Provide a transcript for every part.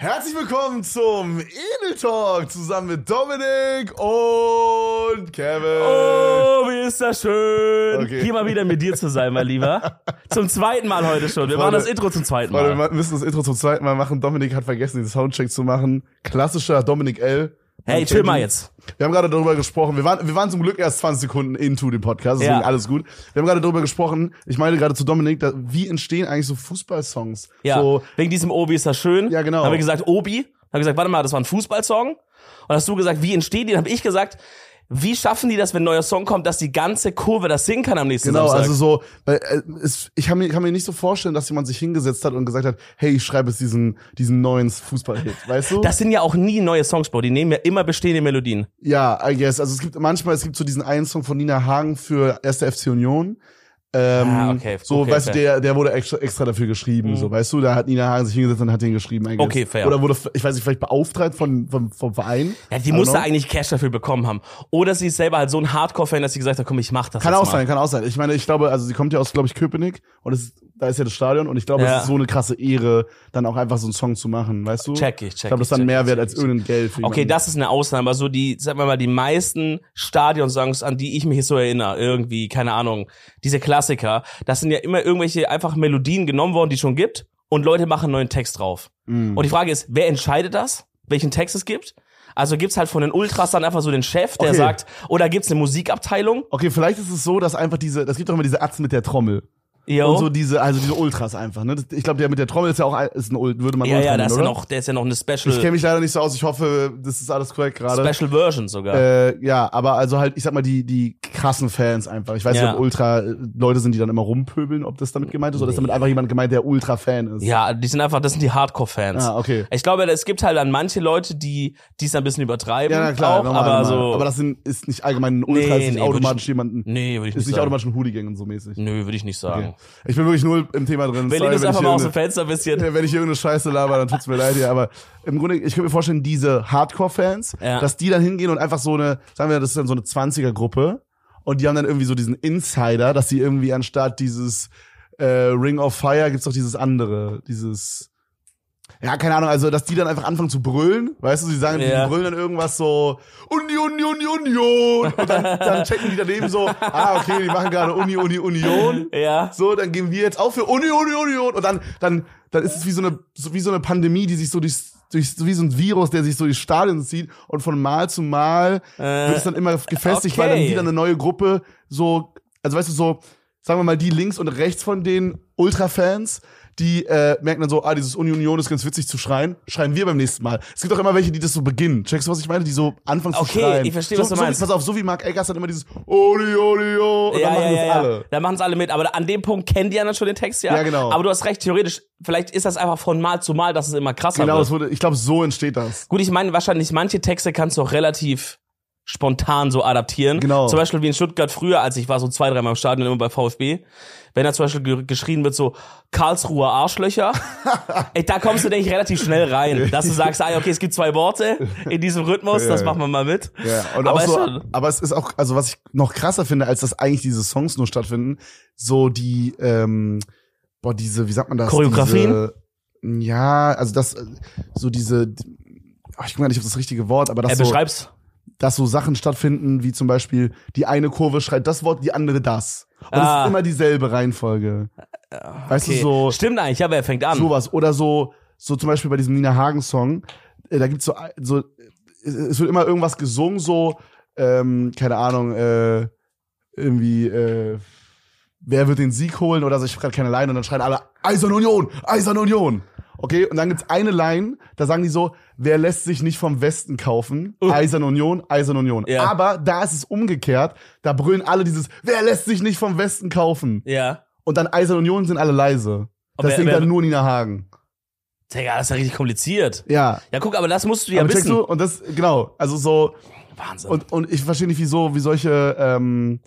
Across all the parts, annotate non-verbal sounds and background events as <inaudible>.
Herzlich willkommen zum Edel Talk zusammen mit Dominik und Kevin. Oh, wie ist das schön. Okay. Hier mal wieder mit dir zu sein, mein Lieber. <laughs> Zum zweiten Mal heute schon. Wir Freunde, machen das Intro zum zweiten Freunde, Mal. wir müssen das Intro zum zweiten Mal machen. Dominik hat vergessen, den Soundcheck zu machen. Klassischer Dominik L. Hey, chill mal jetzt. Wir haben gerade darüber gesprochen. Wir waren, wir waren zum Glück erst 20 Sekunden into dem Podcast, deswegen Ja. alles gut. Wir haben gerade darüber gesprochen. Ich meine gerade zu Dominik, da, wie entstehen eigentlich so Fußballsongs? Ja, So, wegen diesem Obi ist das schön. Ja, genau. Haben wir gesagt, Obi. Haben gesagt, warte mal, das war ein Fußballsong. Und hast du gesagt, wie entsteht die? Dann habe ich gesagt, wie schaffen die das, wenn ein neuer Song kommt, dass die ganze Kurve das singen kann am nächsten Genau, Samstag? also so, weil, äh, es, ich kann mir, kann mir nicht so vorstellen, dass jemand sich hingesetzt hat und gesagt hat, hey, ich schreibe jetzt diesen, diesen neuen Fußballhit, weißt du? das sind ja auch nie neue Songs, Bro. Die nehmen ja immer bestehende Melodien. ja, I guess. Also es gibt manchmal, es gibt so diesen einen Song von Nina Hagen für 1. FC Union. Ähm, Ah, okay, So, okay, weißt du, fair. der, der wurde extra, extra dafür geschrieben, so, weißt du, da hat Nina Hagen sich hingesetzt und hat den geschrieben, guess. Okay, fair. Oder wurde, ich weiß nicht, vielleicht beauftragt von, vom, vom Verein. Ja, die musste eigentlich Cash dafür bekommen haben. Oder sie ist selber halt so ein Hardcore-Fan, dass sie gesagt hat, komm, ich mach das Kann auch mal. sein, kann auch sein. Ich meine, ich glaube, also sie kommt ja aus, glaube ich, Köpenick und es, da ist ja das Stadion und ich glaube, Ja. es ist so eine krasse Ehre, dann auch einfach so einen Song zu machen, weißt du? Check ich, check Ich glaube, das ist ich, dann mehr ich, wert als ich. irgendein Geld. Für Okay, jemanden. das ist eine Ausnahme, aber so die, sagen wir mal, die meisten Stadionsongs, an die ich mich so erinnere, irgendwie, keine Ahnung, diese Klassiker, das sind ja immer irgendwelche einfach Melodien genommen worden, die es schon gibt und Leute machen einen neuen Text drauf. Mm. Und die Frage ist, wer entscheidet das, welchen Text es gibt? Also gibt's halt von den Ultras dann einfach so den Chef, der Okay. sagt, oder gibt's eine Musikabteilung? Okay, vielleicht ist es so, dass einfach diese, das gibt doch immer diese Atzen mit der Trommel. Jo. Und so diese, also diese Ultras einfach, ne? Ich glaube, der mit der Trommel ist ja auch, ein- ist ein Ult, würde man ja, Ultra ja, nennen, das ist ja oder? noch, der ist ja noch eine Ich kenne Special, mich leider nicht so aus, ich hoffe, das ist alles korrekt gerade. Special Version sogar. Äh, ja, aber also halt, ich sag mal, die, die krassen Fans einfach. Ich weiß Ja. nicht, ob Ultra äh, Leute sind, die dann immer rumpöbeln, ob das damit gemeint ist, oder ist damit einfach jemand gemeint, der Ultra-Fan ist. ja, die sind einfach, das sind die Hardcore-Fans. Ah, okay. Ich glaube, es gibt halt dann manche Leute, die die es ein bisschen übertreiben. Ja, na klar, auch, normal, aber normal. so. aber das sind, ist nicht allgemein ein Ultra, Nee, ist nicht nee, automatisch würd jemanden, nee, würde ich ist nicht nicht sagen. automatisch ein Hooligan und so mäßig. Nö, würde ich nicht sagen. Ich bin wirklich null im Thema drin. Wir Sorry, wenn einfach ich mal aus dem Fenster ein bisschen. wenn ich irgendeine Scheiße laber, dann tut's mir leid hier, aber im Grunde, ich könnte mir vorstellen, diese Hardcore-Fans, Ja. dass die dann hingehen und einfach so eine, sagen wir, das ist dann so eine 20er-Gruppe und die haben dann irgendwie so diesen Insider, dass die irgendwie anstatt dieses äh, Ring of Fire gibt's doch dieses andere, dieses ja, keine Ahnung, also dass die dann einfach anfangen zu brüllen, weißt du, sie sagen, Ja. die brüllen dann irgendwas so Union, Union, Union und dann, dann checken die daneben so, ah, okay, die machen gerade Uni, Uni, Union. Ja. So, dann gehen wir jetzt auch für Uni, Uni, Union und dann, dann, dann ist es wie so eine, so wie so eine Pandemie, die sich so durch, durch wie so ein Virus, der sich so durch Stadien zieht und von Mal zu Mal wird es dann immer gefestigt, weil dann okay. wieder eine neue Gruppe so, also weißt du so, sagen wir mal die links und rechts von den Ultra-Fans, die äh, merken dann so, ah, dieses Uni Union ist ganz witzig zu schreien, schreien wir beim nächsten Mal. Es gibt auch immer welche, die das so beginnen. Checkst du, was ich meine? Die so anfangen zu Okay, schreien. ich verstehe, so, was du so, meinst. Pass auf, so wie Mark Eggers dann immer dieses Uni, Uni, Uni und ja, dann machen ja, das ja, ja. alle. Da machen es alle mit. Aber an dem Punkt kennen die ja dann schon den Text, ja. Ja, genau. Aber du hast recht, theoretisch, vielleicht ist das einfach von Mal zu Mal, dass es immer krasser Genau, es wird. wurde, ich glaube, so entsteht das. Gut, ich meine, wahrscheinlich manche Texte kannst du auch relativ spontan so adaptieren. Genau. Zum Beispiel wie in Stuttgart früher, als ich war so zwei, dreimal im Stadion immer bei VfB. Wenn da zum Beispiel ge geschrien wird so Karlsruher Arschlöcher, <laughs> ey, da kommst du, denke ich, relativ schnell rein. Dass du sagst, ah, okay, es gibt zwei Worte in diesem Rhythmus, Ja, das machen wir mal mit. Ja, Aber so, schon- aber es ist auch, also was ich noch krasser finde, als dass eigentlich diese Songs nur stattfinden, so die, ähm, boah, diese, wie sagt man das? Choreografien? Diese, ja, also das, so diese, ich komme gar nicht auf das richtige Wort, aber Er das so, beschreib's. Dass so Sachen stattfinden, wie zum Beispiel die eine Kurve schreit das Wort, die andere das. Und es Ah. ist immer dieselbe Reihenfolge. Weißt Okay. du, so, Stimmt eigentlich, aber er fängt an. sowas. Oder so, so zum Beispiel bei diesem Nina Hagen Song, äh, da gibt's so, so, es- es wird immer irgendwas gesungen, so, ähm, keine Ahnung, äh, irgendwie, äh, wer wird den Sieg holen oder so, ich grad keine Line und dann schreien alle, Eisern Union, Eisern Union. Okay, und dann gibt's eine Line, da sagen die so, wer lässt sich nicht vom Westen kaufen? Eisern Union, Eisern Union. Ja. Aber da ist es umgekehrt, da brüllen alle dieses, wer lässt sich nicht vom Westen kaufen? Ja. Und dann Eisern Union sind alle leise. Das wer- singt dann nur Nina Hagen. Digga, das ist ja richtig kompliziert. Ja. Ja, guck, aber das musst du ja aber wissen. du? Und das, genau, also so, Wahnsinn. und, und ich verstehe nicht, wieso, wie solche, ähm,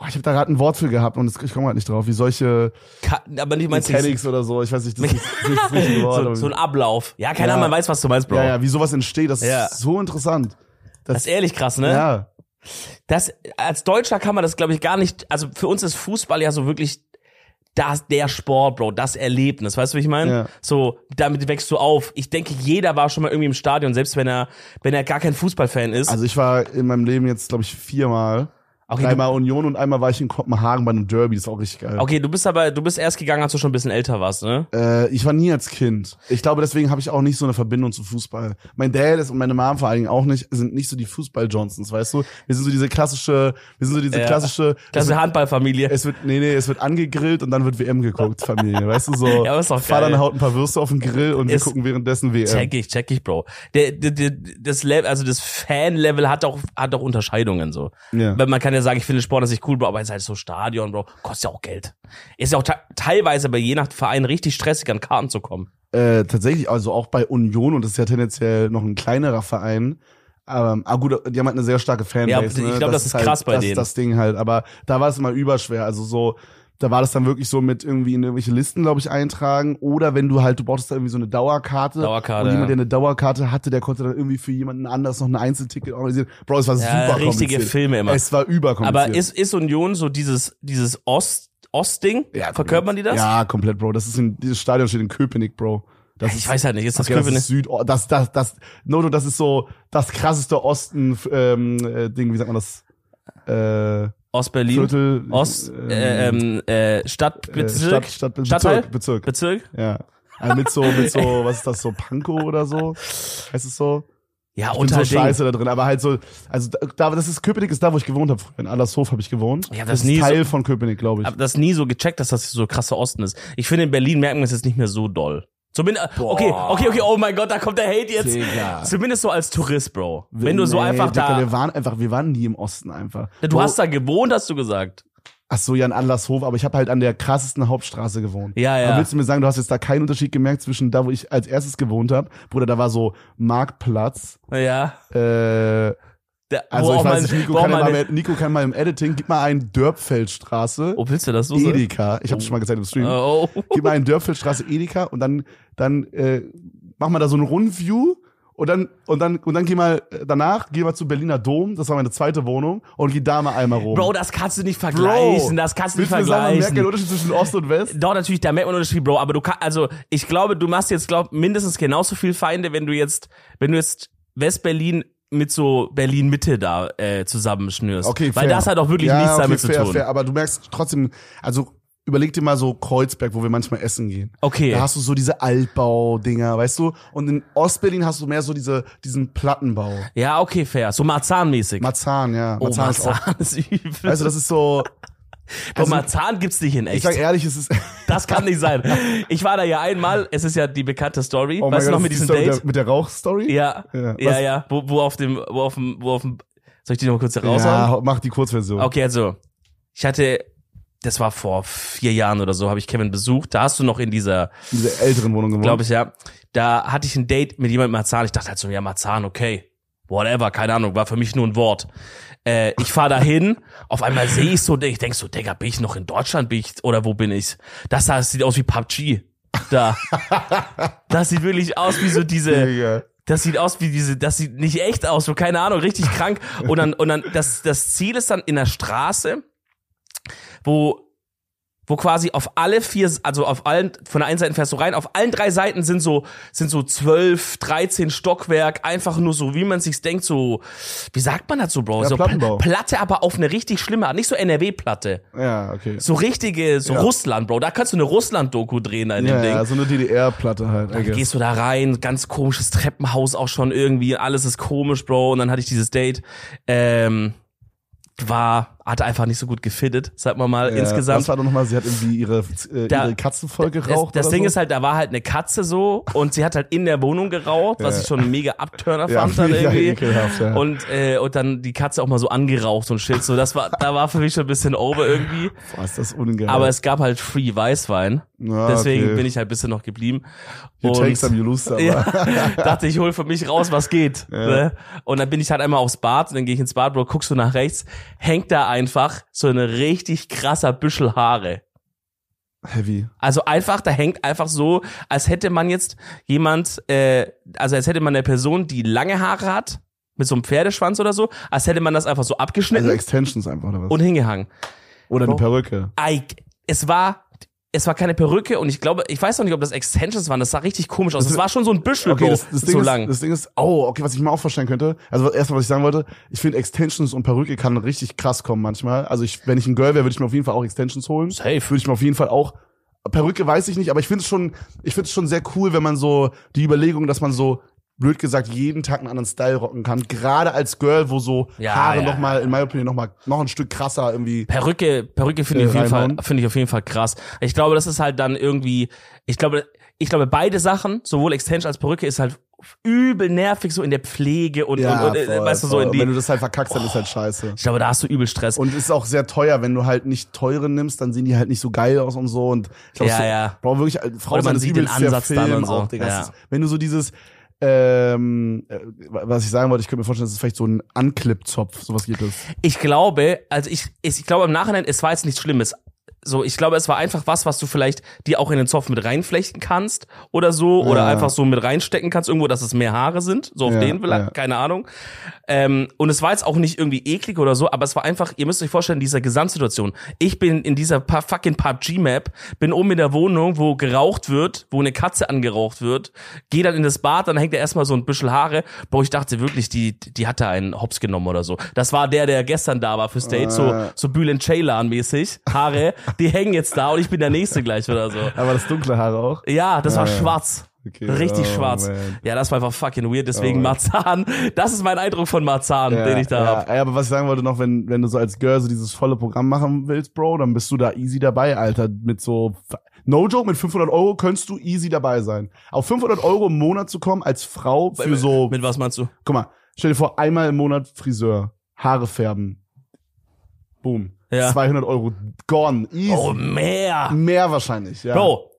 oh, ich habe da gerade ein Wort für gehabt und das, ich komme halt nicht drauf, wie solche Ka aber nicht meinst Mechanics oder so, ich weiß nicht, das ist das, ist das richtige <laughs> Wort. so, so ein Ablauf. Ja, keine Ja. Ahnung, man weiß, was du meinst, Bro. ja, ja, wie sowas entsteht, das Ja. ist so interessant. Das ist ehrlich krass, ne? Ja. Das, als Deutscher kann man das, glaube ich, gar nicht, also für uns ist Fußball ja so wirklich das, der Sport, Bro, das Erlebnis, weißt du, wie ich meine? Ja. So, damit wächst du auf. Ich denke, jeder war schon mal irgendwie im Stadion, selbst wenn er, wenn er gar kein Fußballfan ist. Also ich war in meinem Leben jetzt, glaube ich, viermal. Okay, Dreimal Union und einmal war ich in Kopenhagen bei einem Derby, das war auch richtig geil. okay, du bist aber, du bist erst gegangen, als du schon ein bisschen älter warst, ne? Äh, ich war nie als Kind. Ich glaube, deswegen habe ich auch nicht so eine Verbindung zu Fußball. Mein Dad ist und meine Mom vor allen Dingen auch nicht, sind nicht so die Fußball-Johnsons, weißt du? Wir sind so diese klassische, wir sind so diese Ja. klassische, wird, Handballfamilie. es wird, nee, nee, es wird angegrillt und dann wird WM geguckt, Familie, weißt du, so. <laughs> Ja, ist doch Vater geil. haut ein paar Würste auf den Grill und wir Ist- gucken währenddessen WM. Check ich, check ich, Bro. Der, der, der, das Level, also das Fan-Level hat auch, hat auch Unterscheidungen so. Ja. Weil man kann ja sagen, ich finde Sport an sich cool, Bro, aber es ist halt so Stadion, Bro, kostet ja auch Geld. Ist ja auch te teilweise bei je nach Verein richtig stressig, an Karten zu kommen. Äh, tatsächlich, also auch bei Union, und das ist ja tendenziell noch ein kleinerer Verein, ähm, ah gut, die haben halt eine sehr starke Fanbase. Ja, ich ne? glaub, das ist krass bei das, denen. Das Ding halt, aber da war es immer überschwer. Also so, da war das dann wirklich so mit irgendwie in irgendwelche Listen, glaube ich, eintragen. Oder wenn du halt, du brauchtest da irgendwie so eine Dauerkarte. Dauerkarte, Und jemand, der eine Dauerkarte hatte, der konnte dann irgendwie für jemanden anders noch ein Einzelticket organisieren. Bro, es war Ja, super richtige kompliziert. Filme immer. Es war überkompliziert. Aber ist, ist Union so dieses, dieses Ost, Ostding? ja, Verkörpert man die das? Ja, komplett, Bro. Das ist in, dieses Stadion steht in Köpenick, Bro. Das Ich ist, weiß halt nicht, ist das Okay, das Köpenick? ist Süd, das, das, das, no, no, das ist so das krasseste Osten, ähm, äh, Ding, wie sagt man das? Äh, Ostberlin? Viertel, Ost, äh, ähm, äh, Stadtbezirk? Stadt, Stadt, Bezirk, Stadtteil? Bezirk, Bezirk? ja. Also mit so, mit so, <laughs> was ist das, so Pankow oder so? Heißt es so? Ja, Ich bin so Unterding. scheiße da drin, aber halt so, also da, das ist, Köpenick ist da, wo ich gewohnt habe. In Allershof habe ich gewohnt. Hab das das ist nie Teil von Köpenick, glaube ich. hab das nie so gecheckt, dass das so krasser Osten ist. Ich finde, in Berlin merken wir es jetzt nicht mehr so doll. Zumindest, okay, okay, okay, oh mein Gott, da kommt der Hate jetzt. Digga. Zumindest so als Tourist, Bro. Wenn du so Nee, einfach Digga, da, Wir waren einfach, wir waren nie im Osten einfach. du Bro, hast da gewohnt, hast du gesagt. Ach so, ja, in Anlasshof, aber ich habe halt an der krassesten Hauptstraße gewohnt. Ja, ja. Aber willst du mir sagen, du hast jetzt da keinen Unterschied gemerkt zwischen da, wo ich als erstes gewohnt habe? Bruder, da war so Marktplatz. Ja. Äh, Da, also ich weiß nicht, Nico kann, ja mal, Nico kann mal im Editing, gib mal ein Dörpfeldstraße, Oh, willst du das so? Edeka. Ich habe schon mal gezeigt im Stream. Oh, oh. Gib mal ein Dörpfeldstraße, Edeka und dann, dann äh, mach mal da so ein Rundview und dann und dann und dann geh mal äh, danach geh mal zu Berliner Dom, das war meine zweite Wohnung und geh da mal einmal rum. Bro, das kannst du nicht vergleichen, das kannst du nicht man merkt den vergleichen. Unterschied zwischen Ost und West? Doch, natürlich, da merkt man Unterschied, Bro, aber du kannst, also, ich glaube, du machst jetzt, glaub, mindestens genauso viel Feinde, wenn du jetzt, wenn du jetzt West-Berlin mit so Berlin-Mitte da äh, zusammenschnürst. Okay, Weil fair. das hat auch wirklich ja, nichts okay, damit fair, zu tun. Fair, aber du merkst trotzdem, also überleg dir mal so Kreuzberg, wo wir manchmal essen gehen. Okay. Da hast du so diese Altbau-Dinger, weißt du? Und in Ostberlin hast du mehr so diese, diesen Plattenbau. Ja, okay, fair. So Marzahn-mäßig. Marzahn, ja. oh, Marzahn ist auch. Marzahn ist übel. Weißt du, das ist so. Also- Marzahn gibt's nicht in Ich echt. sag ehrlich, es ist. <laughs> Das kann nicht sein. Ich war da ja einmal, es ist ja die bekannte Story. Oh weißt du noch mit diesem Date? Mit der, mit der Rauchstory? Ja, Ja. ja, ja. Wo, wo auf dem, wo auf dem, wo auf dem, soll ich die noch mal kurz raushauen? Ja, mach die Kurzversion. Okay, also, ich hatte, das war vor vier Jahren oder so, habe ich Kevin besucht. Da hast du noch in dieser, Diese älteren Wohnung gewohnt. glaube ich, ja, da hatte ich ein Date mit jemandem Marzahn. Ich dachte halt so, ja, Marzahn, okay. Whatever, keine Ahnung, war für mich nur ein Wort. Äh, ich fahre dahin, auf einmal sehe ich so, ich denk so, Digga, bin ich noch in Deutschland, bin ich, oder wo bin ich? Das, da sieht aus wie PUBG. Da. <laughs> Das sieht wirklich aus wie so diese, Digga. das sieht aus wie diese, das sieht nicht echt aus, so keine Ahnung, richtig krank. Und dann, und dann, das, das Ziel ist dann in der Straße, wo, wo quasi auf alle vier, also auf allen, von der einen Seite fährst du rein, auf allen drei Seiten sind so, sind so zwölf, dreizehn Stockwerk, einfach nur so, wie man sich's denkt, so, wie sagt man das so, Bro? Ja, so Plattenbau. Platte, aber auf eine richtig schlimme Art, nicht so NRW-Platte. Ja, okay. So richtige, so Ja. Russland, Bro. Da kannst du eine Russland-Doku drehen in dem Ja, Ding. ja, so eine DDR-Platte halt. Dann gehst du da rein, ganz komisches Treppenhaus auch schon irgendwie, alles ist komisch, Bro. Und dann hatte ich dieses Date. Ähm, war, hat einfach nicht so gut gefittet, sag mal mal, Ja, insgesamt. Was war doch nochmal, sie hat irgendwie ihre, äh, Da- ihre Katzen voll Das, geraucht das oder Ding so? ist halt, da war halt eine Katze so und sie hat halt in der Wohnung geraucht, was Ja. ich schon ein mega Abturner <laughs> Ja, fand dann irgendwie. ekelhaft, ja. Und, äh, und dann die Katze auch mal so angeraucht und shit. So, das war, da war für mich schon ein bisschen over irgendwie. Boah, ist das ungeil. Aber es gab halt Free Weißwein. Ja, Deswegen okay. bin ich halt ein bisschen noch geblieben. You Und- take some, you lose some. <laughs> Ja, dachte ich hol für mich raus, was geht. Ne? Und dann bin ich halt einmal aufs Bad und dann gehe ich ins Bad, Bro, guckst du nach rechts, hängt da einfach so eine richtig krasser Büschel Haare. Heavy. Also einfach, da hängt einfach so, als hätte man jetzt jemand, äh, also als hätte man eine Person, die lange Haare hat, mit so einem Pferdeschwanz oder so, als hätte man das einfach so abgeschnitten Also Extensions einfach oder was? und hingehangen. oder eine. Perücke. Ei, es war, es war keine Perücke und ich glaube, ich weiß noch nicht, ob das Extensions waren. Das sah richtig komisch aus. Es war schon so ein Büschel, Okay, das, das, so ist, lang. das Ding ist, oh, okay, was ich mir auch vorstellen könnte. Also erstmal, was ich sagen wollte, ich finde Extensions und Perücke kann richtig krass kommen manchmal. Also ich, wenn ich ein Girl wäre, würde ich mir auf jeden Fall auch Extensions holen. Safe. Würde ich mir auf jeden Fall auch. Perücke weiß ich nicht, aber ich finde es schon, ich finde es schon sehr cool, wenn man so die Überlegung, dass man so blöd gesagt jeden Tag einen anderen Style rocken kann. Gerade als Girl, wo so Ja, Haare ja, noch mal, in meiner Opinion noch mal noch ein Stück krasser irgendwie. Perücke, Perücke finde ich Äh, auf jeden Fall, finde ich auf jeden Fall krass. Ich glaube, das ist halt dann irgendwie, ich glaube, ich glaube, beide Sachen, sowohl Extension als Perücke, ist halt übel nervig so in der Pflege und, und, und äh, voll, weißt du, so voll. in Und wenn die, du das halt verkackst, dann ist halt scheiße. ich glaube, da hast du übel Stress. Und es ist auch sehr teuer, wenn du halt nicht teure nimmst, dann sehen die halt nicht so geil aus und so. Und ich glaub, Ja, so, ja. Brauch wirklich, äh, Frau Oder man sieht den Ansatz dann und so. Auch, Digga. Ja. Wenn du so dieses, ähm, äh, was ich sagen wollte, ich könnte mir vorstellen, das ist vielleicht so ein Anklippzopf, sowas geht es. ich glaube, also ich, ich, ich glaube im Nachhinein, es war jetzt nichts Schlimmes. So, ich glaube, es war einfach was, was du vielleicht dir auch in den Zopf mit reinflechten kannst oder so, oder Ja. einfach so mit reinstecken kannst, irgendwo, dass es mehr Haare sind, so auf Ja, den vielleicht, ja. keine Ahnung. Ähm, und es war jetzt auch nicht irgendwie eklig oder so, aber es war einfach, ihr müsst euch vorstellen, dieser Gesamtsituation. Ich bin in dieser pa fucking PUBG-Map, bin oben in der Wohnung, wo geraucht wird, wo eine Katze angeraucht wird, gehe dann in das Bad, dann hängt da erstmal so ein Büschel Haare. Boah, ich dachte wirklich, die, die hat da einen Hops genommen oder so. Das war der, der gestern da war für Stage, so, Ah. so Bülent Ceylan mäßig. Haare, <laughs> die hängen jetzt da und ich bin der Nächste gleich oder so. Aber das dunkle Haare auch. Ja, das war Ja, ja. schwarz. Okay. Richtig Oh, schwarz. man. Ja, das war einfach fucking weird. Deswegen Oh. Marzahn. Das ist mein Eindruck von Marzahn, den ich da ja, hab. Ja, aber was ich sagen wollte noch, wenn, wenn du so als Girl so dieses volle Programm machen willst, Bro, dann bist du da easy dabei, Alter. Mit so, no joke, mit 500 Euro könntest du easy dabei sein. Auf 500 Euro im Monat zu kommen als Frau für so, Mit was meinst du? guck mal, stell dir vor, einmal im Monat Friseur, Haare färben. Boom. Ja. 200 Euro, gone, easy. Oh, mehr. Mehr wahrscheinlich, ja. Bro,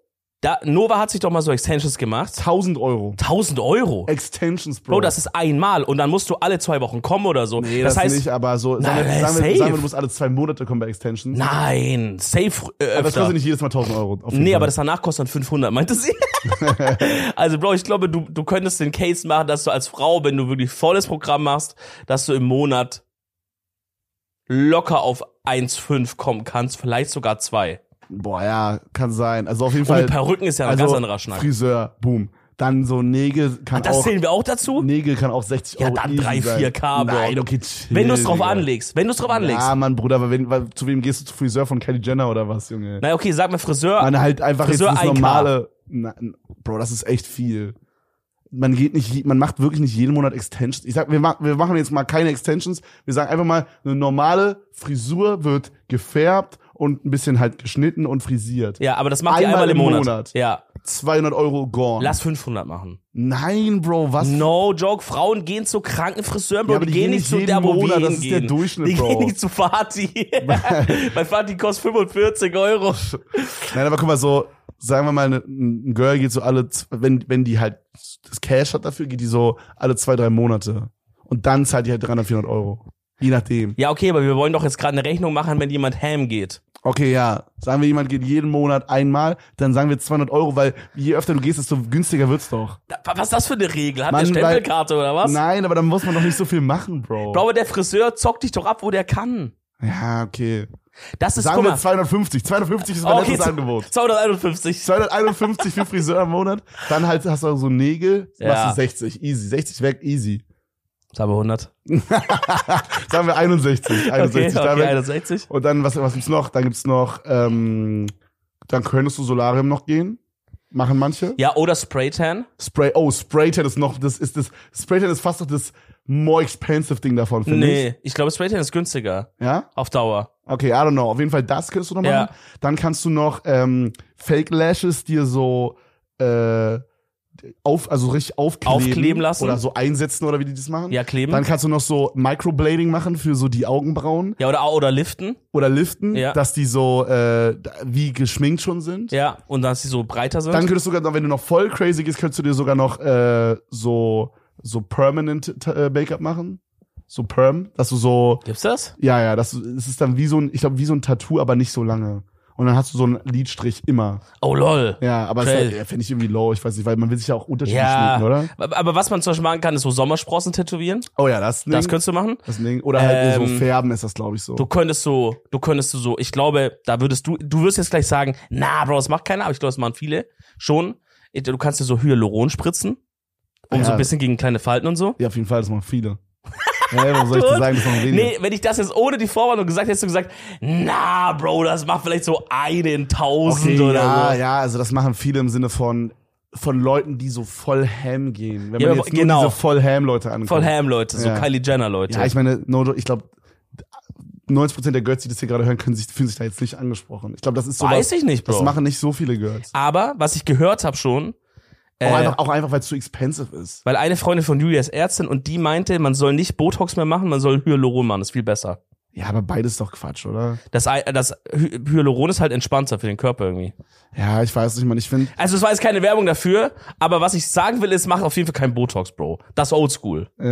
da, Nova hat sich doch mal so Extensions gemacht. 1000 Euro. 1000 Euro. Extensions, Bro. Bro, das ist einmal und dann musst du alle zwei Wochen kommen oder so. nee, das, das, heißt, nicht, aber so, sagen wir, Nein, sagen, wir, sagen wir, du musst alle zwei Monate kommen bei Extensions. nein, safe äh, aber das öfter. kostet nicht jedes Mal 1000 Euro. Nee, Fall. aber das danach kostet dann 500, meinte sie. <laughs> <laughs> also, Bro, ich glaube, du, du könntest den Case machen, dass du als Frau, wenn du wirklich volles Programm machst, dass du im Monat locker auf 1,5 kommen kannst, vielleicht sogar zwei. Boah, ja, kann sein. Also auf jeden Und Fall. mit Perücken ist ja ein also ganz anderer Schnack. Friseur, boom. Dann so Nägel kann Das auch. zählen wir auch dazu? Nägel kann auch 60 Ja, Euro. dann easy 3, sein. 4K, Bro. Nein, okay, chill, Wenn du es drauf Digga. anlegst, wenn du es drauf anlegst. Ja, Mann, Bruder, aber wenn, weil, zu wem gehst du? Zu Friseur von Kylie Jenner oder was, Junge? Na okay, sag mal Friseur. Man halt einfach Friseur jetzt das 1K. normale. Na, Bro, das ist echt viel. Man geht nicht, man macht wirklich nicht jeden Monat Extensions. Ich sag, wir, ma wir machen jetzt mal keine Extensions. Wir sagen einfach mal, eine normale Frisur wird gefärbt und ein bisschen halt geschnitten und frisiert. ja, aber das macht ihr Einmal einmal im Monat. Monat. Ja, 200 Euro gone. lass 500 machen. Nein, Bro, was? No joke, Frauen gehen zu kranken Friseuren, Bro. Ja, aber die, die gehen nicht zu der, Monat, das ist der. Durchschnitt, Die Bro. gehen nicht zu Fatih. Bei Fatih kostet 45 Euro. Nein, aber guck mal, so, sagen wir mal, ne- ein Girl geht so alle, wenn, wenn die halt das Cash hat dafür, geht die so alle zwei, drei Monate. Und dann zahlt die halt 300, 400 Euro. Je nachdem. Ja, okay, aber wir wollen doch jetzt gerade eine Rechnung machen, wenn jemand ham geht. Okay, ja. Sagen wir, jemand geht jeden Monat einmal, dann sagen wir 200 Euro, weil je öfter du gehst, desto günstiger wird's doch. Da- Was ist das für eine Regel? Hat Mann, der Stempelkarte oder was? Nein, aber dann muss man doch nicht so viel machen, Bro. Bro, aber der Friseur zockt dich doch ab, wo der kann. Ja, okay. Das ist, Sagen wir mal. 250. 250 ist mein Okay, letztes Angebot. 251. 251 für Friseur im Monat. Dann halt hast du so Nägel, Ja. machst du 60. Easy. 60 weg, easy. Sagen wir 100. <laughs> Sagen wir 61. 61 Okay, okay, weg. 61. Und dann, was, was gibt's noch? Dann gibt's noch, ähm, dann könntest du Solarium noch gehen. Machen manche. Ja, oder Spraytan. Spray, oh, Spraytan ist noch, das ist das, Spraytan ist fast noch das more expensive Ding davon, finde ich. Nee, ich glaube, Spraytan ist günstiger. Ja? Auf Dauer. Okay, I don't know. Auf jeden Fall das könntest du noch machen. Ja. Dann kannst du noch, ähm, Fake Lashes dir so, äh, auf, also richtig aufkleben. Aufkleben lassen. Oder so einsetzen oder wie die das machen. Ja, kleben. Dann kannst du noch so Microblading machen für so die Augenbrauen. Ja, oder, oder liften. Oder liften, Ja. dass die so, äh, wie geschminkt schon sind. Ja, und dass sie so breiter sind. Dann könntest du sogar noch, wenn du noch voll crazy gehst, könntest du dir sogar noch äh, so so permanent äh, Make-up machen. So Perm, dass du so Gibt's das? ja, ja, das es ist dann wie so ein ich glaube wie so ein Tattoo, aber nicht so lange. und dann hast du so einen Lidstrich immer. Oh lol. Ja, aber Trail. ist halt, finde ich irgendwie low, ich weiß nicht, weil man will sich ja auch unterschiedlich Ja. schminken, oder? Aber was man zum Beispiel machen kann, ist so Sommersprossen tätowieren. Oh ja, das ein Das Ding. könntest du machen. das Ding. Oder halt so Ähm, färben ist das, glaube ich, so. Du könntest so, du könntest du so, ich glaube, da würdest du, du wirst jetzt gleich sagen, na, Bro, das macht keiner, aber ich glaube, das machen viele schon. Du kannst dir so Hyaluron spritzen, um Ja. so ein bisschen gegen kleine Falten und so. Ja, auf jeden Fall, das machen viele. <laughs> ja, warum soll ich dir sagen, das machen wenige? Nee, wenn ich das jetzt ohne die Vorwarnung gesagt hätte, hättest du gesagt, na, Bro, das macht vielleicht so eine in tausend Okay, oder ja, so. ja, also das machen viele im Sinne von von Leuten, die so voll ham gehen. Wenn Ja, man jetzt nur genau. diese voll ham Leute anguckt. Voll Ham-Leute, so Ja. Kylie Jenner-Leute. Ja, ich meine, no, ich glaube 90% der Girls, die das hier gerade hören, können sich, fühlen sich da jetzt nicht angesprochen. Ich glaube, das ist so Weiß ich nicht, Bro. Das machen nicht so viele Girls. aber, was ich gehört habe schon, äh, auch einfach, auch einfach weil es zu expensive ist. weil eine Freundin von Julia ist Ärztin und die meinte, man soll nicht Botox mehr machen, man soll Hyaluron machen, das ist viel besser. Ja, aber beides ist doch Quatsch, oder? Das, das Hy- Hyaluron ist halt entspannter für den Körper irgendwie. Ja, ich weiß nicht, man. Ich finde, Also es war jetzt keine Werbung dafür, aber was ich sagen will, ist, macht auf jeden Fall kein Botox, Bro. Das ist oldschool. äh, I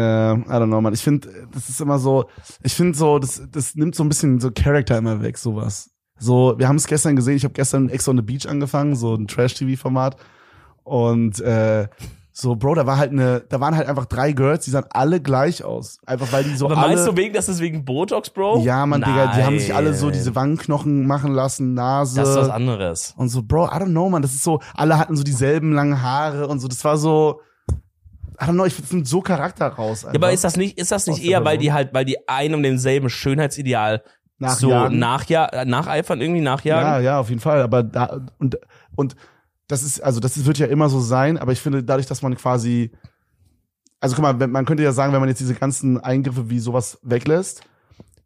don't know, man. Ich finde, das ist immer so. Ich finde so, das, das nimmt so ein bisschen so Charakter immer weg, sowas. So, wir haben es gestern gesehen. Ich habe gestern Ex on the Beach angefangen, so ein Trash-TV-Format. Und äh, so, Bro, da war halt eine, da waren halt einfach drei Girls, die sahen alle gleich aus. Einfach weil die so Aber alle. meinst du wegen, dass es wegen Botox, Bro? ja, man, Digga, die haben sich alle so diese Wangenknochen machen lassen, Nase. Das ist was anderes. Und so, Bro, I don't know, man, das ist so, alle hatten so dieselben langen Haare und so, das war so, I don't know, ich finde, so Charakter raus. Ja, aber ist das nicht, ist das nicht eher, weil die halt, weil die einem und demselben Schönheitsideal so Nachjagen? nachja äh, nacheifern, irgendwie nachjagen? Ja, ja, auf jeden Fall, aber da, und, und das ist, also das wird ja immer so sein, aber ich finde, dadurch, dass man quasi, also guck mal, man könnte ja sagen, wenn man jetzt diese ganzen Eingriffe wie sowas weglässt,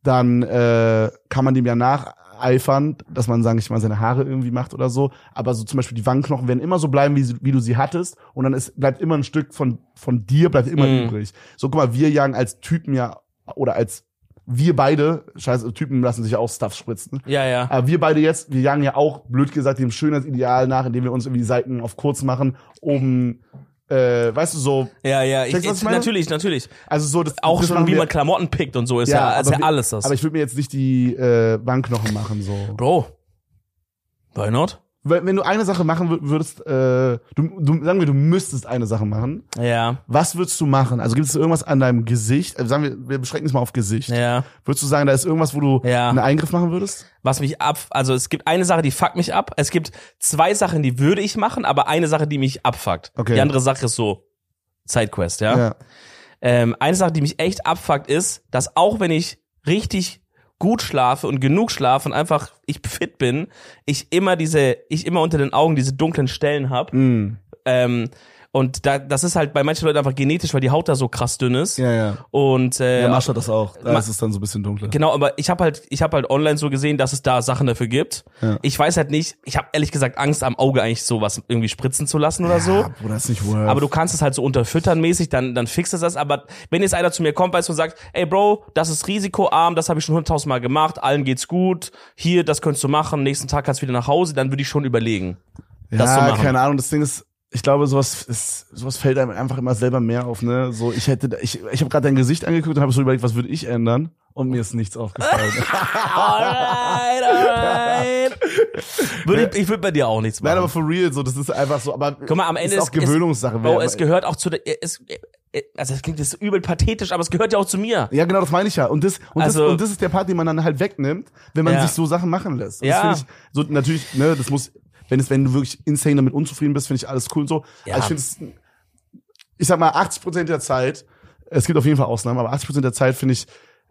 dann äh, kann man dem ja nacheifern, dass man, sagen ich mal, seine Haare irgendwie macht oder so. Aber so zum Beispiel die Wangenknochen werden immer so bleiben, wie, wie du sie hattest. Und dann ist, bleibt immer ein Stück von, von dir, bleibt immer Mhm. übrig. So, guck mal, wir jagen als Typen ja, oder als wir beide, scheiße, Typen lassen sich ja auch Stuff spritzen. Ja, ja. Aber wir beide jetzt, wir jagen ja auch, blöd gesagt, dem Schönheitsideal nach, indem wir uns irgendwie die Seiten auf kurz machen, oben, äh, weißt du, so, Ja, ja. Ich, Checkst ich, ich natürlich, natürlich. also so, das, Auch das schon, wie man Klamotten pickt und so, ist ja, ist aber ja alles das. Aber ich würde mir jetzt nicht die äh, Wangenknochen machen, so. Bro. Why not? Wenn du eine Sache machen wür- würdest, äh, du, du, sagen wir, du müsstest eine Sache machen, Ja, was würdest du machen? Also gibt es irgendwas an deinem Gesicht, also sagen wir, wir beschränken es mal auf Gesicht. ja. Würdest du sagen, da ist irgendwas, wo du Ja. einen Eingriff machen würdest? Was mich ab, also es gibt eine Sache, die fuckt mich ab. Es gibt zwei Sachen, die würde ich machen, aber eine Sache, die mich abfuckt. Okay. Die andere Sache ist so Sidequest, ja. ja. Ähm, eine Sache, die mich echt abfuckt, ist, dass auch wenn ich richtig gut schlafe und genug schlafe und einfach ich fit bin, ich immer diese, ich immer unter den Augen diese dunklen Stellen hab. Mm. Ähm, und da, das ist halt bei manchen Leuten einfach genetisch, weil die Haut da so krass dünn ist. Ja, ja. Und äh, Ja, Mascha das auch. Da ist es dann so ein bisschen dunkler. Genau, aber ich habe halt, ich habe halt online so gesehen, dass es da Sachen dafür gibt. Ja. Ich weiß halt nicht, ich habe ehrlich gesagt Angst am Auge eigentlich sowas irgendwie spritzen zu lassen oder so. Ja, Bruder, ist nicht worth. Aber du kannst es halt so unterfüttern mäßig, dann, dann fixt es das. Aber wenn jetzt einer zu mir kommt, weißt du, und sagt, ey Bro, das ist risikoarm, das habe ich schon hunderttausend Mal gemacht, allen geht's gut, hier, das könntest du machen, nächsten Tag kannst du wieder nach Hause, dann würde ich schon überlegen. das zu ja, keine Ahnung, das Ding ist, ich glaube, sowas ist, sowas fällt einem einfach immer selber mehr auf, ne? So, ich hätte, ich, ich habe gerade dein Gesicht angeguckt und habe so überlegt, was würde ich ändern? Und mir ist nichts aufgefallen. <laughs> Alright, alright. Würde ich, würde bei dir auch nichts machen. Nein, aber for real, so, das ist einfach so, aber Guck mal, am Ende ist ist auch Gewöhnungssache. Bro, Wer- es gehört auch zu der, es, also es klingt jetzt übel pathetisch, aber es gehört ja auch zu mir. ja, genau, das meine ich ja. Und das, und, Also- das, und das ist der Part, den man dann halt wegnimmt, wenn man Ja. sich so Sachen machen lässt. Und Ja. Das ich, so, natürlich, ne, das muss, wenn es, wenn du wirklich insane damit unzufrieden bist, finde ich alles cool und so. Ja. Also ich finde es, ich sag mal, 80 Prozent der Zeit, es gibt auf jeden Fall Ausnahmen, aber 80 Prozent der Zeit finde ich,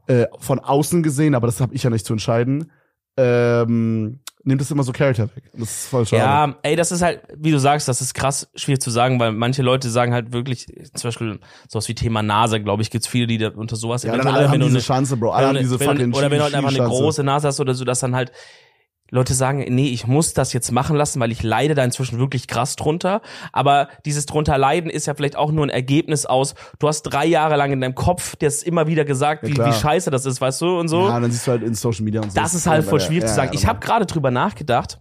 äh, von außen gesehen, aber das habe ich ja nicht zu entscheiden, ähm, nimmt es immer so Charakter weg. Das ist voll schade. Ja, ey, das ist halt, wie du sagst, das ist krass schwierig zu sagen, weil manche Leute sagen halt wirklich, zum Beispiel sowas wie Thema Nase, glaube ich, gibt's viele, die da unter sowas Ja, dann alle haben diese eine- Chance, Bro. Alle wenn haben diese wenn fucking Oder wenn du halt einfach eine große Nase hast oder so, dass dann halt Leute sagen, nee, ich muss das jetzt machen lassen, weil ich leide da inzwischen wirklich krass drunter. Aber dieses drunter leiden ist ja vielleicht auch nur ein Ergebnis aus, du hast drei Jahre lang in deinem Kopf das immer wieder gesagt, Ja, wie, wie scheiße das ist, weißt du, und so. Ja, dann siehst du halt in Social Media und so. Das ist halt voll schwierig ja, zu sagen. ja, ich habe gerade drüber nachgedacht,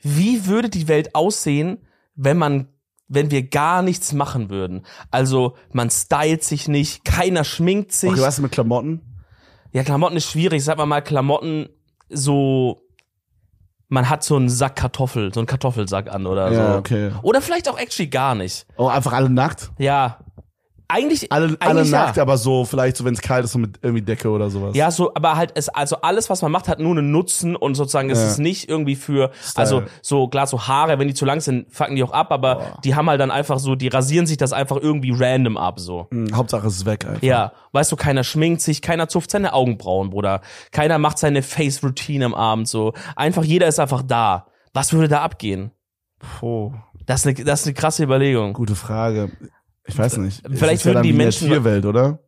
wie würde die Welt aussehen, wenn man wenn wir gar nichts machen würden. Also man stylt sich nicht, keiner schminkt sich. Okay, was ist mit Klamotten? Ja, Klamotten ist schwierig. Sag mal mal Klamotten so man hat so einen Sack Kartoffel, so einen Kartoffelsack an oder Ja, so. okay. Oder vielleicht auch actually gar nicht. Oh, einfach alle nackt? Ja. Eigentlich, Alle, alle eigentlich nackt, ja. aber so, vielleicht so, wenn es kalt ist, so mit irgendwie Decke oder sowas. Ja, so, aber halt, es, also alles, was man macht, hat nur einen Nutzen und sozusagen es Ja. ist nicht irgendwie für, also so, klar, so Haare, wenn die zu lang sind, fucken die auch ab, aber die haben halt dann einfach so, die rasieren sich das einfach irgendwie random ab, so. Hm, Hauptsache es ist weg einfach. Ja, weißt du, keiner schminkt sich, keiner zupft seine Augenbrauen, Bruder. Keiner macht seine Face-Routine am Abend, so. Einfach, jeder ist einfach da. Was würde da abgehen? Oh, Das ist eine, das ist eine krasse Überlegung. gute Frage. Ich weiß nicht. Vielleicht Es ist ja würden dann die Menschen- Tierwelt, oder?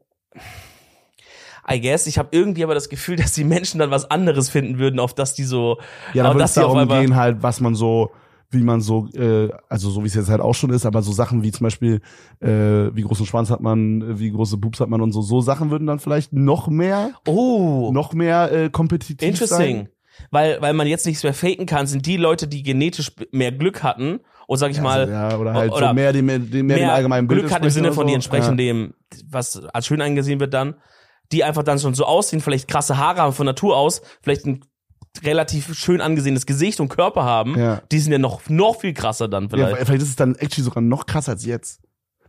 I guess, ich habe irgendwie aber das Gefühl, <laughs> dass die Menschen dann was anderes finden würden, auf das die so, Ja, dann würde es darum gehen, halt, was man so, wie man so, äh, also so wie es jetzt halt auch schon ist, aber so Sachen wie zum Beispiel, äh, wie großen Schwanz hat man, wie große Boobs hat man und so, so Sachen würden dann vielleicht noch mehr, Oh, noch mehr äh, kompetitiv interesting. sein. Weil, weil man jetzt nichts mehr faken kann, sind die Leute, die genetisch mehr Glück hatten und sag ich mal, Also, ja, oder halt oder so mehr dem, dem, mehr, dem allgemeinen Bild Glück hat im Sinne oder von so. die entsprechen ja. dem, was als schön angesehen wird dann, die einfach dann schon so aussehen, vielleicht krasse Haare haben von Natur aus, vielleicht ein relativ schön angesehenes Gesicht und Körper haben, Ja. die sind ja noch, noch viel krasser dann Ja, vielleicht. vielleicht ist es dann actually sogar noch krasser als jetzt.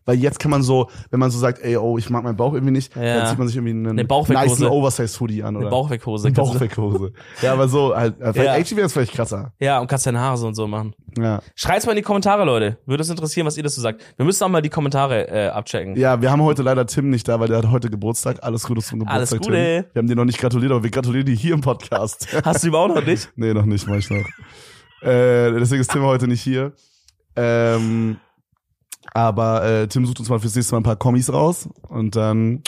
Weil jetzt kann man so, wenn man so sagt, ey, oh, ich mag meinen Bauch irgendwie nicht, Ja. dann zieht man sich irgendwie einen Eine nice Oversize-Hoodie an, oder? Eine Bauchweckhose. Eine Bauchweckhose. ja, aber so, halt, äh, vielleicht, Ja. actually wäre es vielleicht krasser. Ja, und kannst deine Haare so und so machen. Ja. Schreibt's mal in die Kommentare, Leute. Würde es interessieren, was ihr dazu sagt. Wir müssen auch mal die Kommentare äh, abchecken. Ja, wir haben heute leider Tim nicht da, weil der hat heute Geburtstag. Alles Gute zum Geburtstag, Alles Gute. Tim. Wir haben dir noch nicht gratuliert, aber wir gratulieren dir hier im Podcast. <laughs> Hast du überhaupt noch nicht? nee, noch nicht, mach ich noch. Äh, deswegen ist Tim heute nicht hier. Ähm, aber äh, Tim sucht uns mal fürs nächste Mal ein paar Kommis raus und dann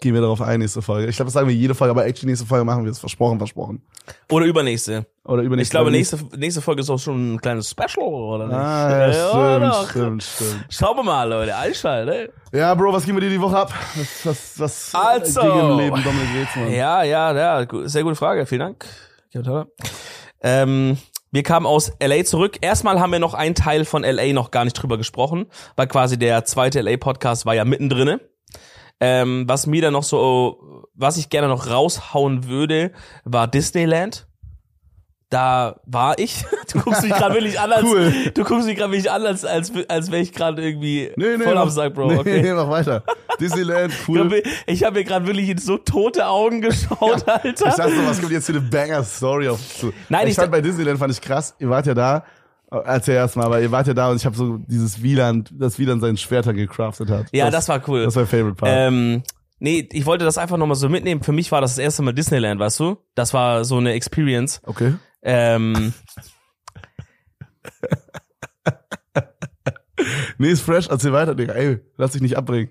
gehen wir darauf ein, nächste Folge. Ich glaube, das sagen wir jede Folge, aber actually nächste Folge machen wir es. Versprochen, versprochen. Oder übernächste. Oder übernächste Ich glaube, nächste, nächste Folge ist auch schon ein kleines Special, oder nicht? Ah, ja, stimmt, stimmt, stimmt. Schauen wir mal, Leute. Einschalten, Ja, Bro, was gehen wir dir die Woche ab? Was, was, was Also. im Leben Dominik Reetzmann? Ja, ja, ja. Sehr gute Frage. Vielen Dank. Ja. Ähm, wir kamen aus LA zurück. Erstmal haben wir noch einen Teil von LA noch gar nicht drüber gesprochen, weil quasi der zweite LA-Podcast war ja mittendrin. Ähm, was mir dann noch so, was ich gerne noch raushauen würde, war Disneyland. Da war ich. <laughs> Du guckst mich gerade wirklich an, als Cool. du guckst mich gerade wirklich an, als als, als wäre ich gerade irgendwie Nee, nee, voll am mach- Sack, Bro. Nee, Okay. nee, <laughs> mach weiter. Disneyland, cool. Ich habe mir gerade wirklich in so tote Augen geschaut, Alter. Ich dachte so, was kommt jetzt für eine Banger-Story auf zu? Nein, ich ich- fand bei Disneyland fand ich krass. Ihr wart ja da, äh, erzähl erst mal, aber ihr wart ja da und ich habe so dieses Wieland, das Wieland seinen Schwerter gecraftet hat. Ja, das, war cool. Das war mein Favorite Part. ähm, nee, ich wollte das einfach nochmal so mitnehmen. Für mich war das das erste Mal Disneyland, weißt du? Das war so eine Experience. okay. Ähm, <laughs> Nee, ist fresh, erzähl weiter, Digga. Ey, lass dich nicht abbringen.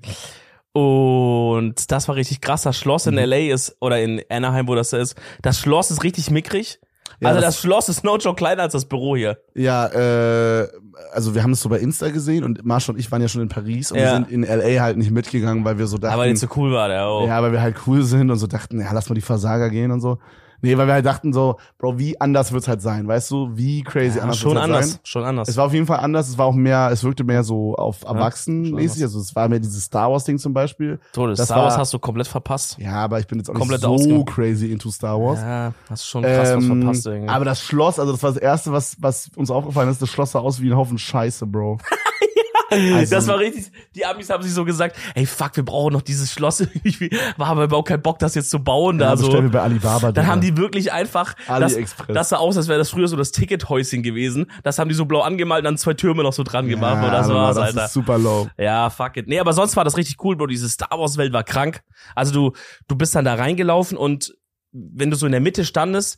und das war richtig krass. Das Schloss Mhm. in LA ist, oder in Anaheim, wo das ist, das Schloss ist richtig mickrig. Ja, also das- das, Schloss ist no joke kleiner als das Büro hier. Ja, äh, also wir haben es so bei Insta gesehen und Marsch und ich waren ja schon in Paris und wir Ja. sind in LA halt nicht mitgegangen, weil wir so dachten, Aber nicht so cool war der auch. ja, weil wir halt cool sind und so dachten, ja, lass mal die Versager gehen und so. Nee, weil wir halt dachten so, Bro, wie anders wird's halt sein, weißt du? Wie crazy Ja, anders schon wird's halt anders, sein? schon anders. Es war auf jeden Fall anders, es war auch mehr, es wirkte mehr so auf Erwachsenenmäßig, also es war mehr dieses Star Wars Ding zum Beispiel. das das Star Wars war- hast du komplett verpasst. Ja, aber ich bin jetzt auch Komplett nicht so crazy into Star Wars. Ja, hast schon krass was Ähm, verpasst irgendwie. aber das Schloss, also das war das erste, was, was uns aufgefallen ist, das Schloss sah aus wie ein Haufen Scheiße, Bro. <laughs> Also- das war richtig, die Amis haben sich so gesagt, ey fuck, wir brauchen noch dieses Schloss. <laughs> Ich war aber überhaupt keinen Bock, das jetzt zu bauen. Ja, da so. bestellen wir bei Alibaba. Dann haben die wirklich einfach, das, das sah aus, als wäre das früher so das Tickethäuschen gewesen. Das haben die so blau angemalt und dann zwei Türme noch so dran gemacht oder so aber was, das Alter. ist super low. Ja, fuck it. Nee, aber sonst war das richtig cool, Bro. Diese Star Wars Welt war krank. Also du, du bist dann da reingelaufen und wenn du so in der Mitte standest,